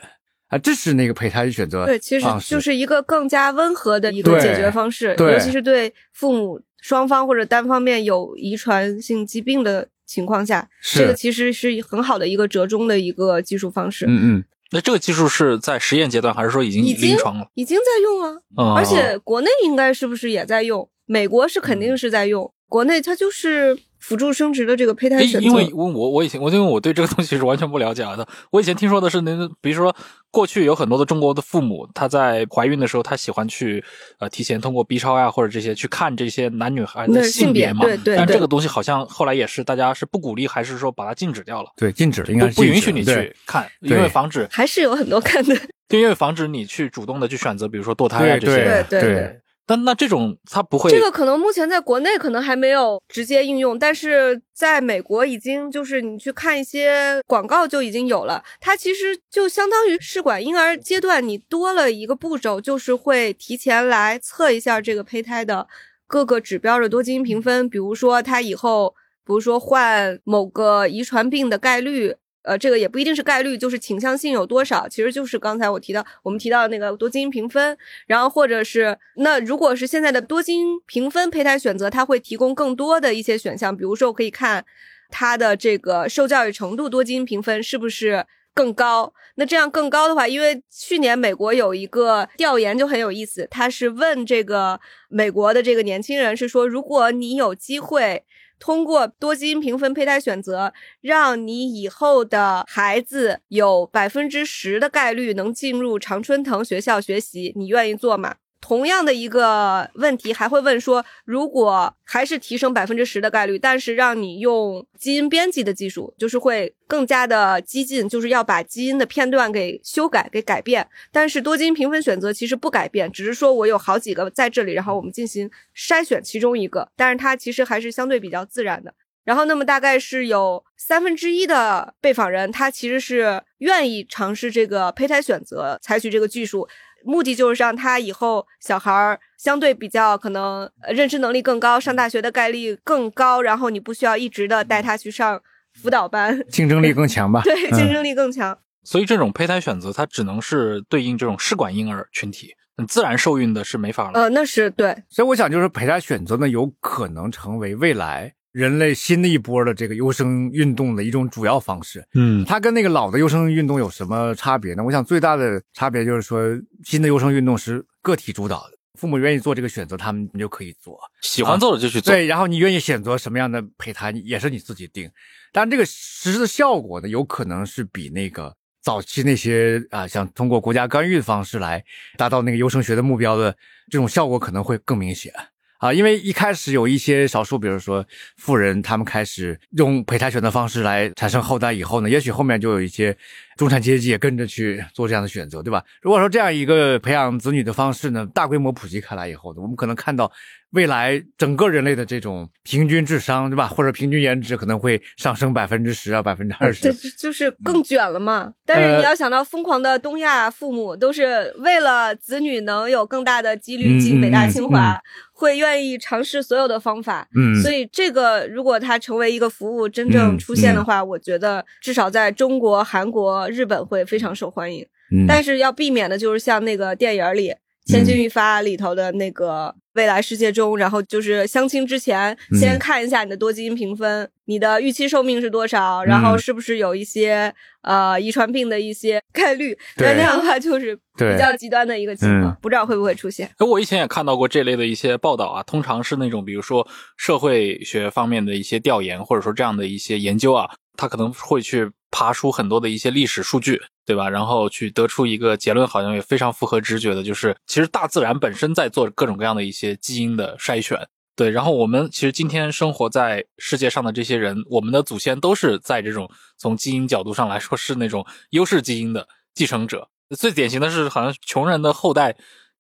啊，这是那个胚胎选择对，其实就是一个更加温和的一个解决方式，尤其是对父母双方或者单方面有遗传性疾病的情况下，是这个其实是很好的一个折中的一个技术方式，嗯嗯，那这个技术是在实验阶段，还是说已经已经临床了？已经在用啊，嗯而且国内应该是不是也在用？美国是肯定是在用，国内它就是辅助生殖的这个胚胎选择，因因为我我我以前我因为我对这个东西是完全不了解的。我以前听说的是那个，比如说过去有很多的中国的父母，他在怀孕的时候，他喜欢去呃提前通过 B 超呀或者这些去看这些男女孩的性别嘛。对对对但这个东西好像后来也是大家是不鼓励，还是说把它禁止掉了？对，禁止了，应该是不不允许你去看，因为防止，还是有很多看的，就因为防止你去主动的去选择，比如说堕胎啊对这些。对对对但那这种它不会这个可能目前在国内可能还没有直接应用，但是在美国已经就是你去看一些广告就已经有了。它其实就相当于试管婴儿阶段，你多了一个步骤，就是会提前来测一下这个胚胎的各个指标的多基因评分，比如说它以后，比如说患某个遗传病的概率。呃，这个也不一定是概率，就是倾向性有多少，其实就是刚才我提到我们提到的那个多基因评分，然后或者是那如果是现在的多基因评分胚胎选择，它会提供更多的一些选项，比如说我可以看它的这个受教育程度多基因评分是不是更高。那这样更高的话，因为去年美国有一个调研就很有意思，他是问这个美国的这个年轻人是说，如果你有机会。通过多基因评分胚胎选择，让你以后的孩子有百分之十的概率能进入常春藤学校学习，你愿意做吗？同样的一个问题，还会问说，如果还是提升百分之十的概率，但是让你用基因编辑的技术，就是会更加的激进，就是要把基因的片段给修改、给改变。但是多基因评分选择其实不改变，只是说我有好几个在这里，然后我们进行筛选其中一个，但是它其实还是相对比较自然的。然后，那么大概是有三分之一的被访人，他其实是愿意尝试这个胚胎选择，采取这个技术。目的就是让他以后小孩儿相对比较可能认知能力更高，上大学的概率更高，然后你不需要一直的带他去上辅导班，竞争力更强吧？对，竞争力更强。所以这种胚胎选择，它只能是对应这种试管婴儿群体，自然受孕的是没法了。呃，那是对。所以我想，就是胚胎选择呢，有可能成为未来。人类新的一波的这个优生运动的一种主要方式，嗯，它跟那个老的优生运动有什么差别呢？我想最大的差别就是说，新的优生运动是个体主导的，父母愿意做这个选择，他们就可以做，喜欢做的就去做，对，然后你愿意选择什么样的胚胎也是你自己定，但这个实施的效果呢，有可能是比那个早期那些啊，想通过国家干预的方式来达到那个优生学的目标的这种效果可能会更明显。啊，因为一开始有一些少数，比如说富人，他们开始用胚胎选择方式来产生后代以后呢，也许后面就有一些中产阶级也跟着去做这样的选择，对吧？如果说这样一个培养子女的方式呢，大规模普及开来以后呢，我们可能看到。未来整个人类的这种平均智商，对吧？或者平均颜值可能会上升百分之十啊，百分之二十。这就是更卷了嘛？但是你要想到，疯狂的东亚父母都是为了子女能有更大的几率进北大清华，会愿意尝试所有的方法。嗯，所以这个如果它成为一个服务真正出现的话，我觉得至少在中国、韩国、日本会非常受欢迎。嗯，但是要避免的就是像那个电影里《千钧一发》里头的那个。未来世界中，然后就是相亲之前，先看一下你的多基因评分，你的预期寿命是多少，然后是不是有一些呃遗传病的一些概率。那那样的话就是比较极端的一个情况，不知道会不会出现。哎，我以前也看到过这类的一些报道啊，通常是那种比如说社会学方面的一些调研，或者说这样的一些研究啊，他可能会去爬出很多的一些历史数据。对吧？然后去得出一个结论，好像也非常符合直觉的，就是其实大自然本身在做各种各样的一些基因的筛选。对，然后我们其实今天生活在世界上的这些人，我们的祖先都是在这种从基因角度上来说是那种优势基因的继承者。最典型的是，好像穷人的后代。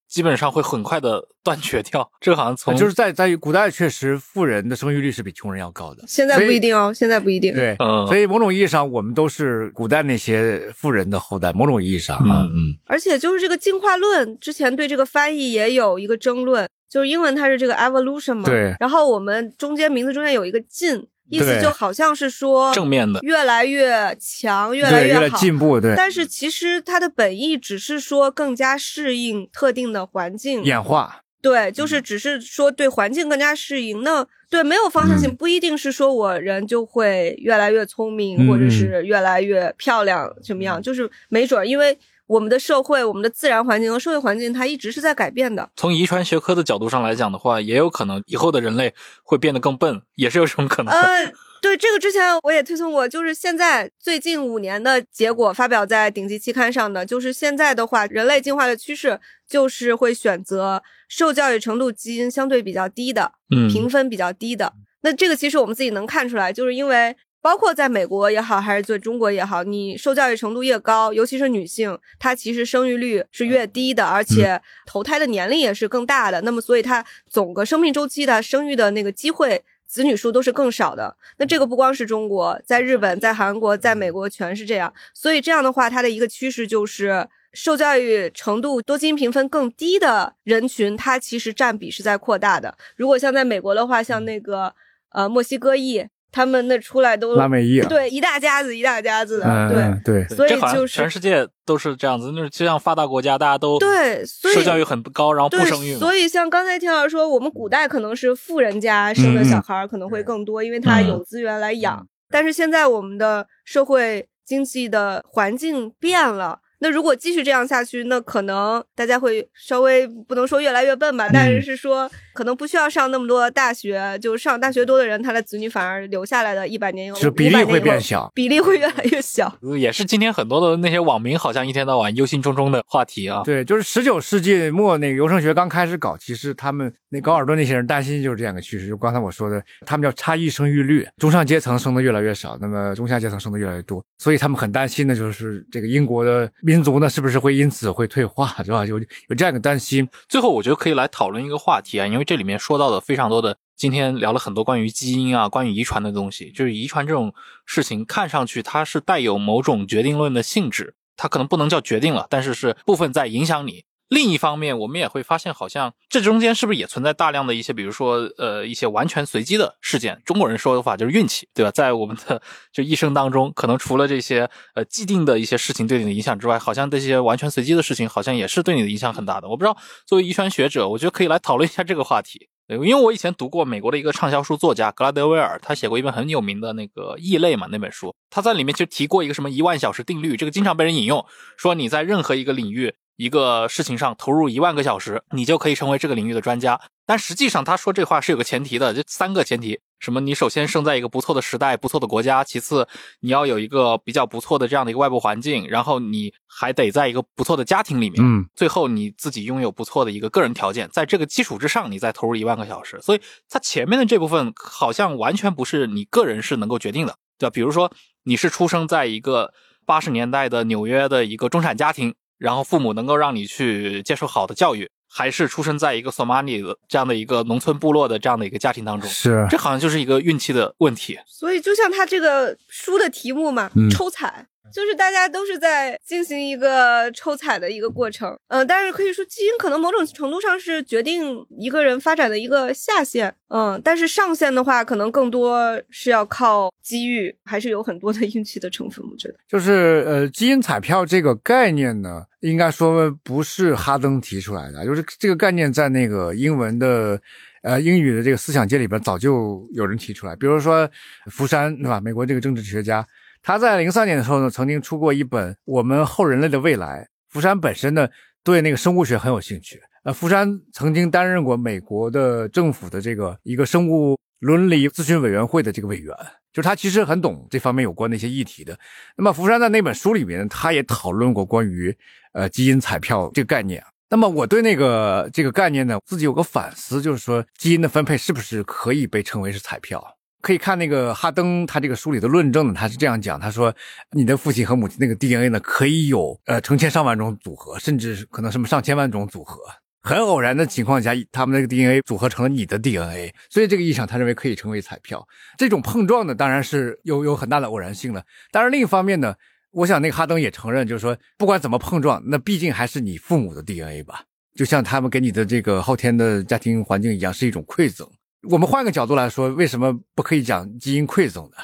基本上会很快的断绝掉，这个好像从就是在在于古代确实富人的生育率是比穷人要高的，现在不一定哦，现在不一定。对，所以某种意义上我们都是古代那些富人的后代，某种意义上啊，嗯。而且就是这个进化论之前对这个翻译也有一个争论，就是英文它是这个 evolution 嘛，对。然后我们中间名字中间有一个进。意思就好像是说正面的，越来越强，越来越好，进步。对，但是其实它的本意只是说更加适应特定的环境，演化。对，就是只是说对环境更加适应。那对没有方向性，不一定是说我人就会越来越聪明，或者是越来越漂亮，怎么样？就是没准，因为。我们的社会、我们的自然环境和社会环境，它一直是在改变的。从遗传学科的角度上来讲的话，也有可能以后的人类会变得更笨，也是有这种可能。呃，对，这个之前我也推送过，就是现在最近五年的结果发表在顶级期刊上的，就是现在的话，人类进化的趋势就是会选择受教育程度基因相对比较低的，嗯，评分比较低的。那这个其实我们自己能看出来，就是因为。包括在美国也好，还是在中国也好，你受教育程度越高，尤其是女性，她其实生育率是越低的，而且投胎的年龄也是更大的。那么，所以她总个生命周期的生育的那个机会，子女数都是更少的。那这个不光是中国，在日本、在韩国、在美国全是这样。所以这样的话，它的一个趋势就是受教育程度多基因评分更低的人群，它其实占比是在扩大的。如果像在美国的话，像那个呃墨西哥裔。他们那出来都拉美裔啊，对一大家子一大家子的，嗯，对。嗯对，所以就是全世界都是这样子，就是就像发达国家，大家都对，所以受教育很高，然后不对生育，所以像刚才田老师说，我们古代可能是富人家生的小孩儿可能会更多，因为他有资源来养。但是现在我们的社会经济的环境变了。那如果继续这样下去，那可能大家会稍微不能说越来越笨吧，但是是说可能不需要上那么多大学，就上大学多的人，他的子女反而留下来的一百年以后，就比例500年以后会变小比例会越来越小。也是今天很多的那些网民好像一天到晚忧心忡忡的话题啊。对，就是十九世纪末那个优生学刚开始搞，其实他们那高尔顿那些人担心就是这样一个趋势，就刚才我说的，他们叫差异生育率，中上阶层生的越来越少，那么中下阶层生的越来越多，所以他们很担心的就是这个英国的民族呢是不是会因此会退化，是吧？有有这样一个担心。最后，我觉得可以来讨论一个话题啊，因为这里面说到的非常多的，今天聊了很多关于基因啊、关于遗传的东西。就是遗传这种事情，看上去它是带有某种决定论的性质，它可能不能叫决定了，但是是部分在影响你。另一方面，我们也会发现，好像这中间是不是也存在大量的一些，比如说，呃，一些完全随机的事件。中国人说的法就是运气，对吧？在我们的就一生当中，可能除了这些呃既定的一些事情对你的影响之外，好像这些完全随机的事情，好像也是对你的影响很大的。我不知道，作为遗传学者，我觉得可以来讨论一下这个话题。因为我以前读过美国的一个畅销书作家格拉德威尔，他写过一本很有名的那个《异类》嘛，那本书，他在里面就提过一个什么一万小时定律，这个经常被人引用，说你在任何一个领域。一个事情上投入一万个小时，你就可以成为这个领域的专家。但实际上，他说这话是有个前提的，这三个前提：什么？你首先生在一个不错的时代、不错的国家；其次，你要有一个比较不错的这样的一个外部环境；然后你还得在一个不错的家庭里面；嗯，最后你自己拥有不错的一个个人条件。在这个基础之上，你再投入一万个小时。所以，他前面的这部分好像完全不是你个人是能够决定的，对吧？比如说，你是出生在一个八十年代的纽约的一个中产家庭。然后父母能够让你去接受好的教育，还是出生在一个索马里的这样的一个农村部落的这样的一个家庭当中，是这好像就是一个运气的问题。所以就像他这个书的题目嘛，嗯抽彩。就是大家都是在进行一个抽彩的一个过程，嗯、但是可以说基因可能某种程度上是决定一个人发展的一个下限，嗯，但是上限的话，可能更多是要靠机遇，还是有很多的运气的成分，我觉得。就是呃，基因彩票这个概念呢，应该说不是哈登提出来的，就是这个概念在那个英文的呃英语的这个思想界里边早就有人提出来，比如说福山对吧？美国这个政治学家，他在零三年的时候呢，曾经出过一本《我们后人类的未来》。福山本身呢，对那个生物学很有兴趣。呃，福山曾经担任过美国的政府的这个一个生物伦理咨询委员会的这个委员，就是他其实很懂这方面有关的一些议题的。那么福山在那本书里面，他也讨论过关于呃基因彩票这个概念。那么我对那个这个概念呢，自己有个反思，就是说基因的分配是不是可以被称为是彩票？可以看那个哈登他这个书里的论证呢，他是这样讲，他说你的父亲和母亲那个 DNA 呢，可以有呃成千上万种组合，甚至可能什么上千万种组合。很偶然的情况下，他们那个 DNA 组合成了你的 DNA，所以这个意义上，他认为可以成为彩票。这种碰撞呢，当然是有有很大的偶然性了。当然，另一方面呢，我想那个哈登也承认，就是说，不管怎么碰撞，那毕竟还是你父母的 DNA 吧，就像他们给你的这个后天的家庭环境一样，是一种馈赠。我们换个角度来说，为什么不可以讲基因馈赠呢？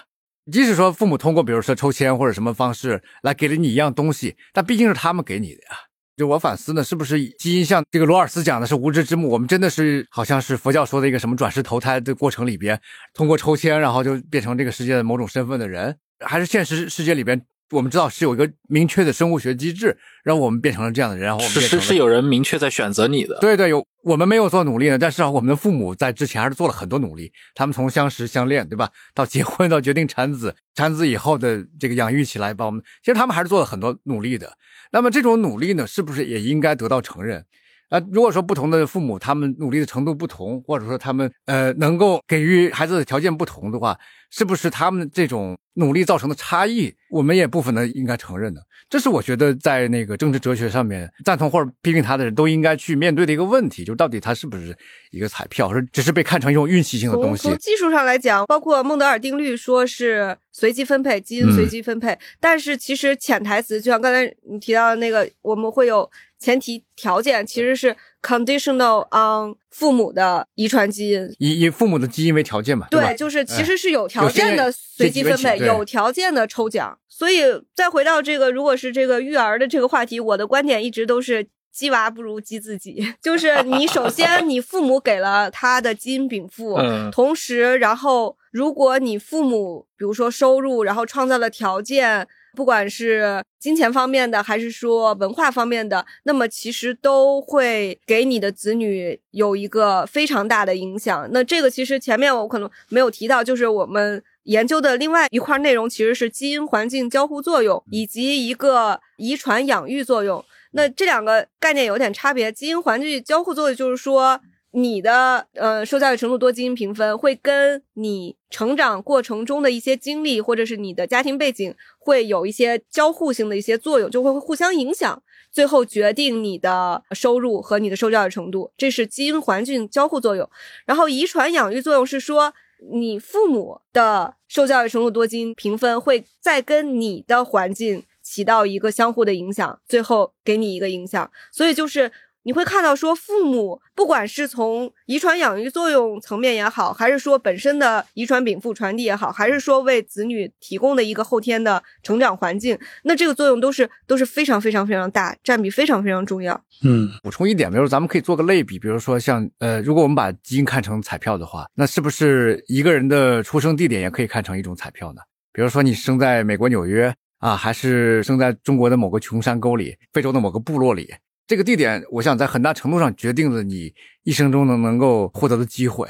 即使说父母通过比如说抽签或者什么方式来给了你一样东西，但毕竟是他们给你的呀。就我反思呢，是不是基因像这个罗尔斯讲的是无知之幕？我们真的是好像是佛教说的一个什么转世投胎的过程里边，通过抽签，然后就变成这个世界的某种身份的人，还是现实世界里边我们知道是有一个明确的生物学机制，让我们变成了这样的人，然后是是有人明确在选择你的，对对，有我们没有做努力呢，但是啊，我们的父母在之前还是做了很多努力。他们从相识相恋，对吧，到结婚，到决定产子，产子以后的这个养育起来，把我们，其实他们还是做了很多努力的。那么这种努力呢，是不是也应该得到承认？啊，如果说不同的父母他们努力的程度不同，或者说他们呃能够给予孩子的条件不同的话，是不是他们这种努力造成的差异，我们也部分的应该承认的？这是我觉得在那个政治哲学上面赞同或者批评他的人都应该去面对的一个问题，就到底他是不是一个彩票，是只是被看成一种运气性的东西从？技术上来讲，包括孟德尔定律说是随机分配，基因嗯随机分配，但是其实潜台词就像刚才你提到的那个，我们会有前提条件，其实是 conditional on 父母的遗传基因。以以父母的基因为条件嘛，吧对，就是其实是有条件的随机分配，有条件的抽奖。所以再回到这个，如果是这个育儿的这个话题，我的观点一直都是。鸡娃不如鸡自己，就是你首先你父母给了他的基因禀赋，嗯同时然后如果你父母比如说收入，然后创造了条件，不管是金钱方面的还是说文化方面的，那么其实都会给你的子女有一个非常大的影响。那这个其实前面我可能没有提到，就是我们研究的另外一块内容其实是基因环境交互作用以及一个遗传养育作用。那这两个概念有点差别。基因环境交互作用就是说，你的呃受教育程度多基因评分会跟你成长过程中的一些经历，或者是你的家庭背景，会有一些交互性的一些作用，就会互相影响，最后决定你的收入和你的受教育程度。这是基因环境交互作用。然后遗传养育作用是说，你父母的受教育程度多基因评分会再跟你的环境。起到一个相互的影响，最后给你一个影响。所以就是你会看到说，父母不管是从遗传养育作用层面也好，还是说本身的遗传禀赋传递也好，还是说为子女提供的一个后天的成长环境，那这个作用都是都是非常非常非常大，占比非常非常重要。嗯补充一点，比如说咱们可以做个类比，比如说像呃，如果我们把基因看成彩票的话，那是不是一个人的出生地点也可以看成一种彩票呢？比如说你生在美国纽约啊，还是生在中国的某个穷山沟里，非洲的某个部落里，这个地点，我想在很大程度上决定了你一生中能能够获得的机会。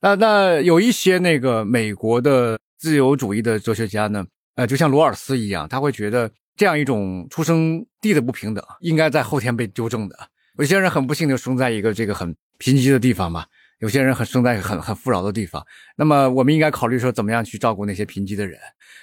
那那有一些那个美国的自由主义的哲学家呢，呃，就像罗尔斯一样，他会觉得这样一种出生地的不平等应该在后天被纠正的。有些人很不幸的生在一个这个很贫瘠的地方嘛，有些人很生在很很富饶的地方。那么我们应该考虑说，怎么样去照顾那些贫瘠的人？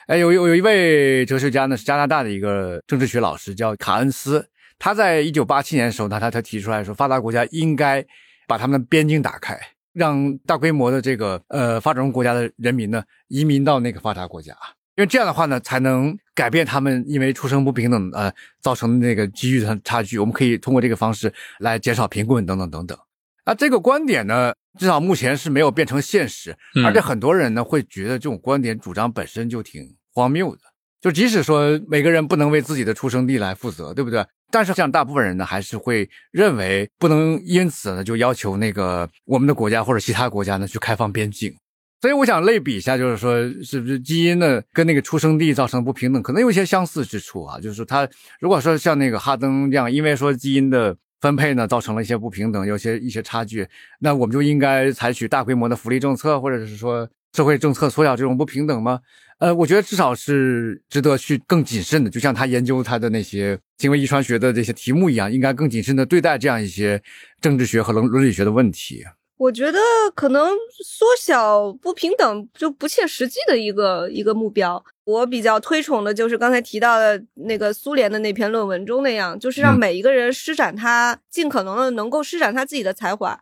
哎，有有有一位哲学家呢，是加拿大的一个政治学老师，叫卡恩斯。他在一九八七年的时候呢，他他提出来说，发达国家应该把他们的边境打开，让大规模的这个呃发展中国家的人民呢移民到那个发达国家，因为这样的话呢，才能改变他们因为出生不平等呃造成的那个机遇的差距。我们可以通过这个方式来减少贫困等等等等。啊，这个观点呢，至少目前是没有变成现实，嗯而且很多人呢会觉得这种观点主张本身就挺荒谬的。就即使说每个人不能为自己的出生地来负责，对不对？但是像大部分人呢，还是会认为不能因此呢就要求那个我们的国家或者其他国家呢去开放边境。所以我想类比一下，就是说是不是基因呢跟那个出生地造成不平等，可能有一些相似之处啊。就是说他如果说像那个哈登这样，因为说基因的分配呢造成了一些不平等，有些一些差距，那我们就应该采取大规模的福利政策，或者是说社会政策缩小这种不平等吗？呃，我觉得至少是值得去更谨慎的，就像他研究他的那些行为遗传学的这些题目一样，应该更谨慎的对待这样一些政治学和伦伦理学的问题。我觉得可能缩小不平等就不切实际的一个一个目标。我比较推崇的就是刚才提到的那个苏联的那篇论文中那样，就是让嗯每一个人施展他尽可能的能够施展他自己的才华。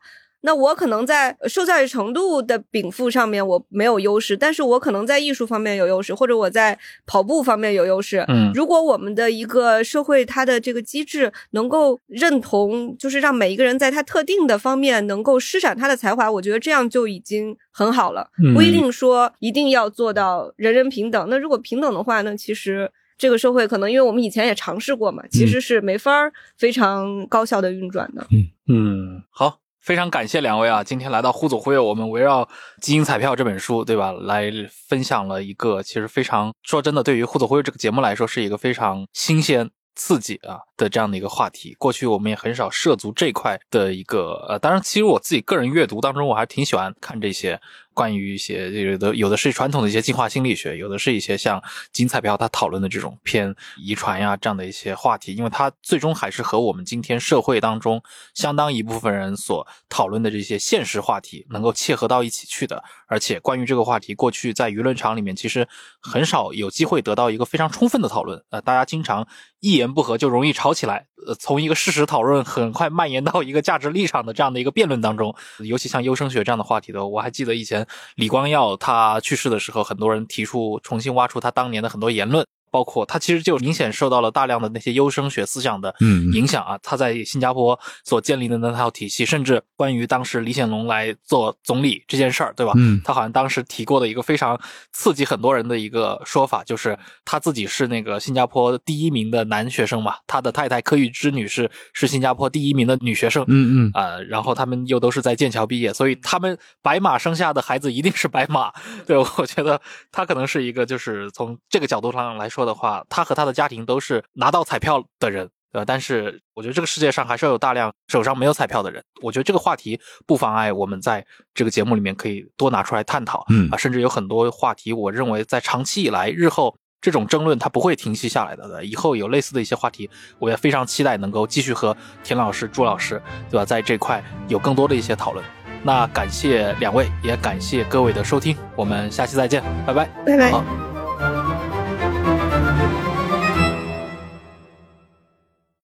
那我可能在受教育程度的禀赋上面我没有优势，但是我可能在艺术方面有优势，或者我在跑步方面有优势。嗯如果我们的一个社会它的这个机制能够认同，就是让每一个人在他特定的方面能够施展他的才华，我觉得这样就已经很好了。嗯不一定说一定要做到人人平等。那如果平等的话，那其实这个社会可能因为我们以前也尝试过嘛，其实是没法儿非常高效的运转的。嗯嗯，好，非常感谢两位啊，今天来到忽左忽右，我们围绕《基因彩票》这本书，对吧，来分享了一个其实非常说真的，对于忽左忽右这个节目来说，是一个非常新鲜。刺激啊的这样的一个话题，过去我们也很少涉足这块的一个呃，当然，其实我自己个人阅读当中，我还挺喜欢看这些关于一些有的有的是传统的一些进化心理学，有的是一些像金彩票它讨论的这种偏遗传呀这样的一些话题，因为它最终还是和我们今天社会当中相当一部分人所讨论的这些现实话题能够切合到一起去的。而且关于这个话题，过去在舆论场里面其实很少有机会得到一个非常充分的讨论，呃，大家经常一言不合就容易吵吵起来，呃，从一个事实讨论很快蔓延到一个价值立场的这样的一个辩论当中。尤其像优生学这样的话题的，我还记得以前李光耀他去世的时候，很多人提出重新挖出他当年的很多言论。包括他其实就明显受到了大量的那些优生学思想的嗯影响啊。他在新加坡所建立的那套体系，甚至关于当时李显龙来做总理这件事儿，对吧？嗯他好像当时提过的一个非常刺激很多人的一个说法，就是他自己是那个新加坡第一名的男学生嘛，他的太太柯玉芝女士是新加坡第一名的女学生。嗯嗯啊、然后他们又都是在剑桥毕业，所以他们白马生下的孩子一定是白马。对，我觉得他可能是一个，就是从这个角度上来说的话，他和他的家庭都是拿到彩票的人，呃？但是我觉得这个世界上还是有大量手上没有彩票的人。我觉得这个话题不妨碍我们在这个节目里面可以多拿出来探讨。嗯啊，甚至有很多话题，我认为在长期以来，日后这种争论它不会停息下来的。以后有类似的一些话题，我也非常期待能够继续和田老师、朱老师，对吧，在这块有更多的一些讨论。那感谢两位，也感谢各位的收听，我们下期再见，拜拜。拜拜。好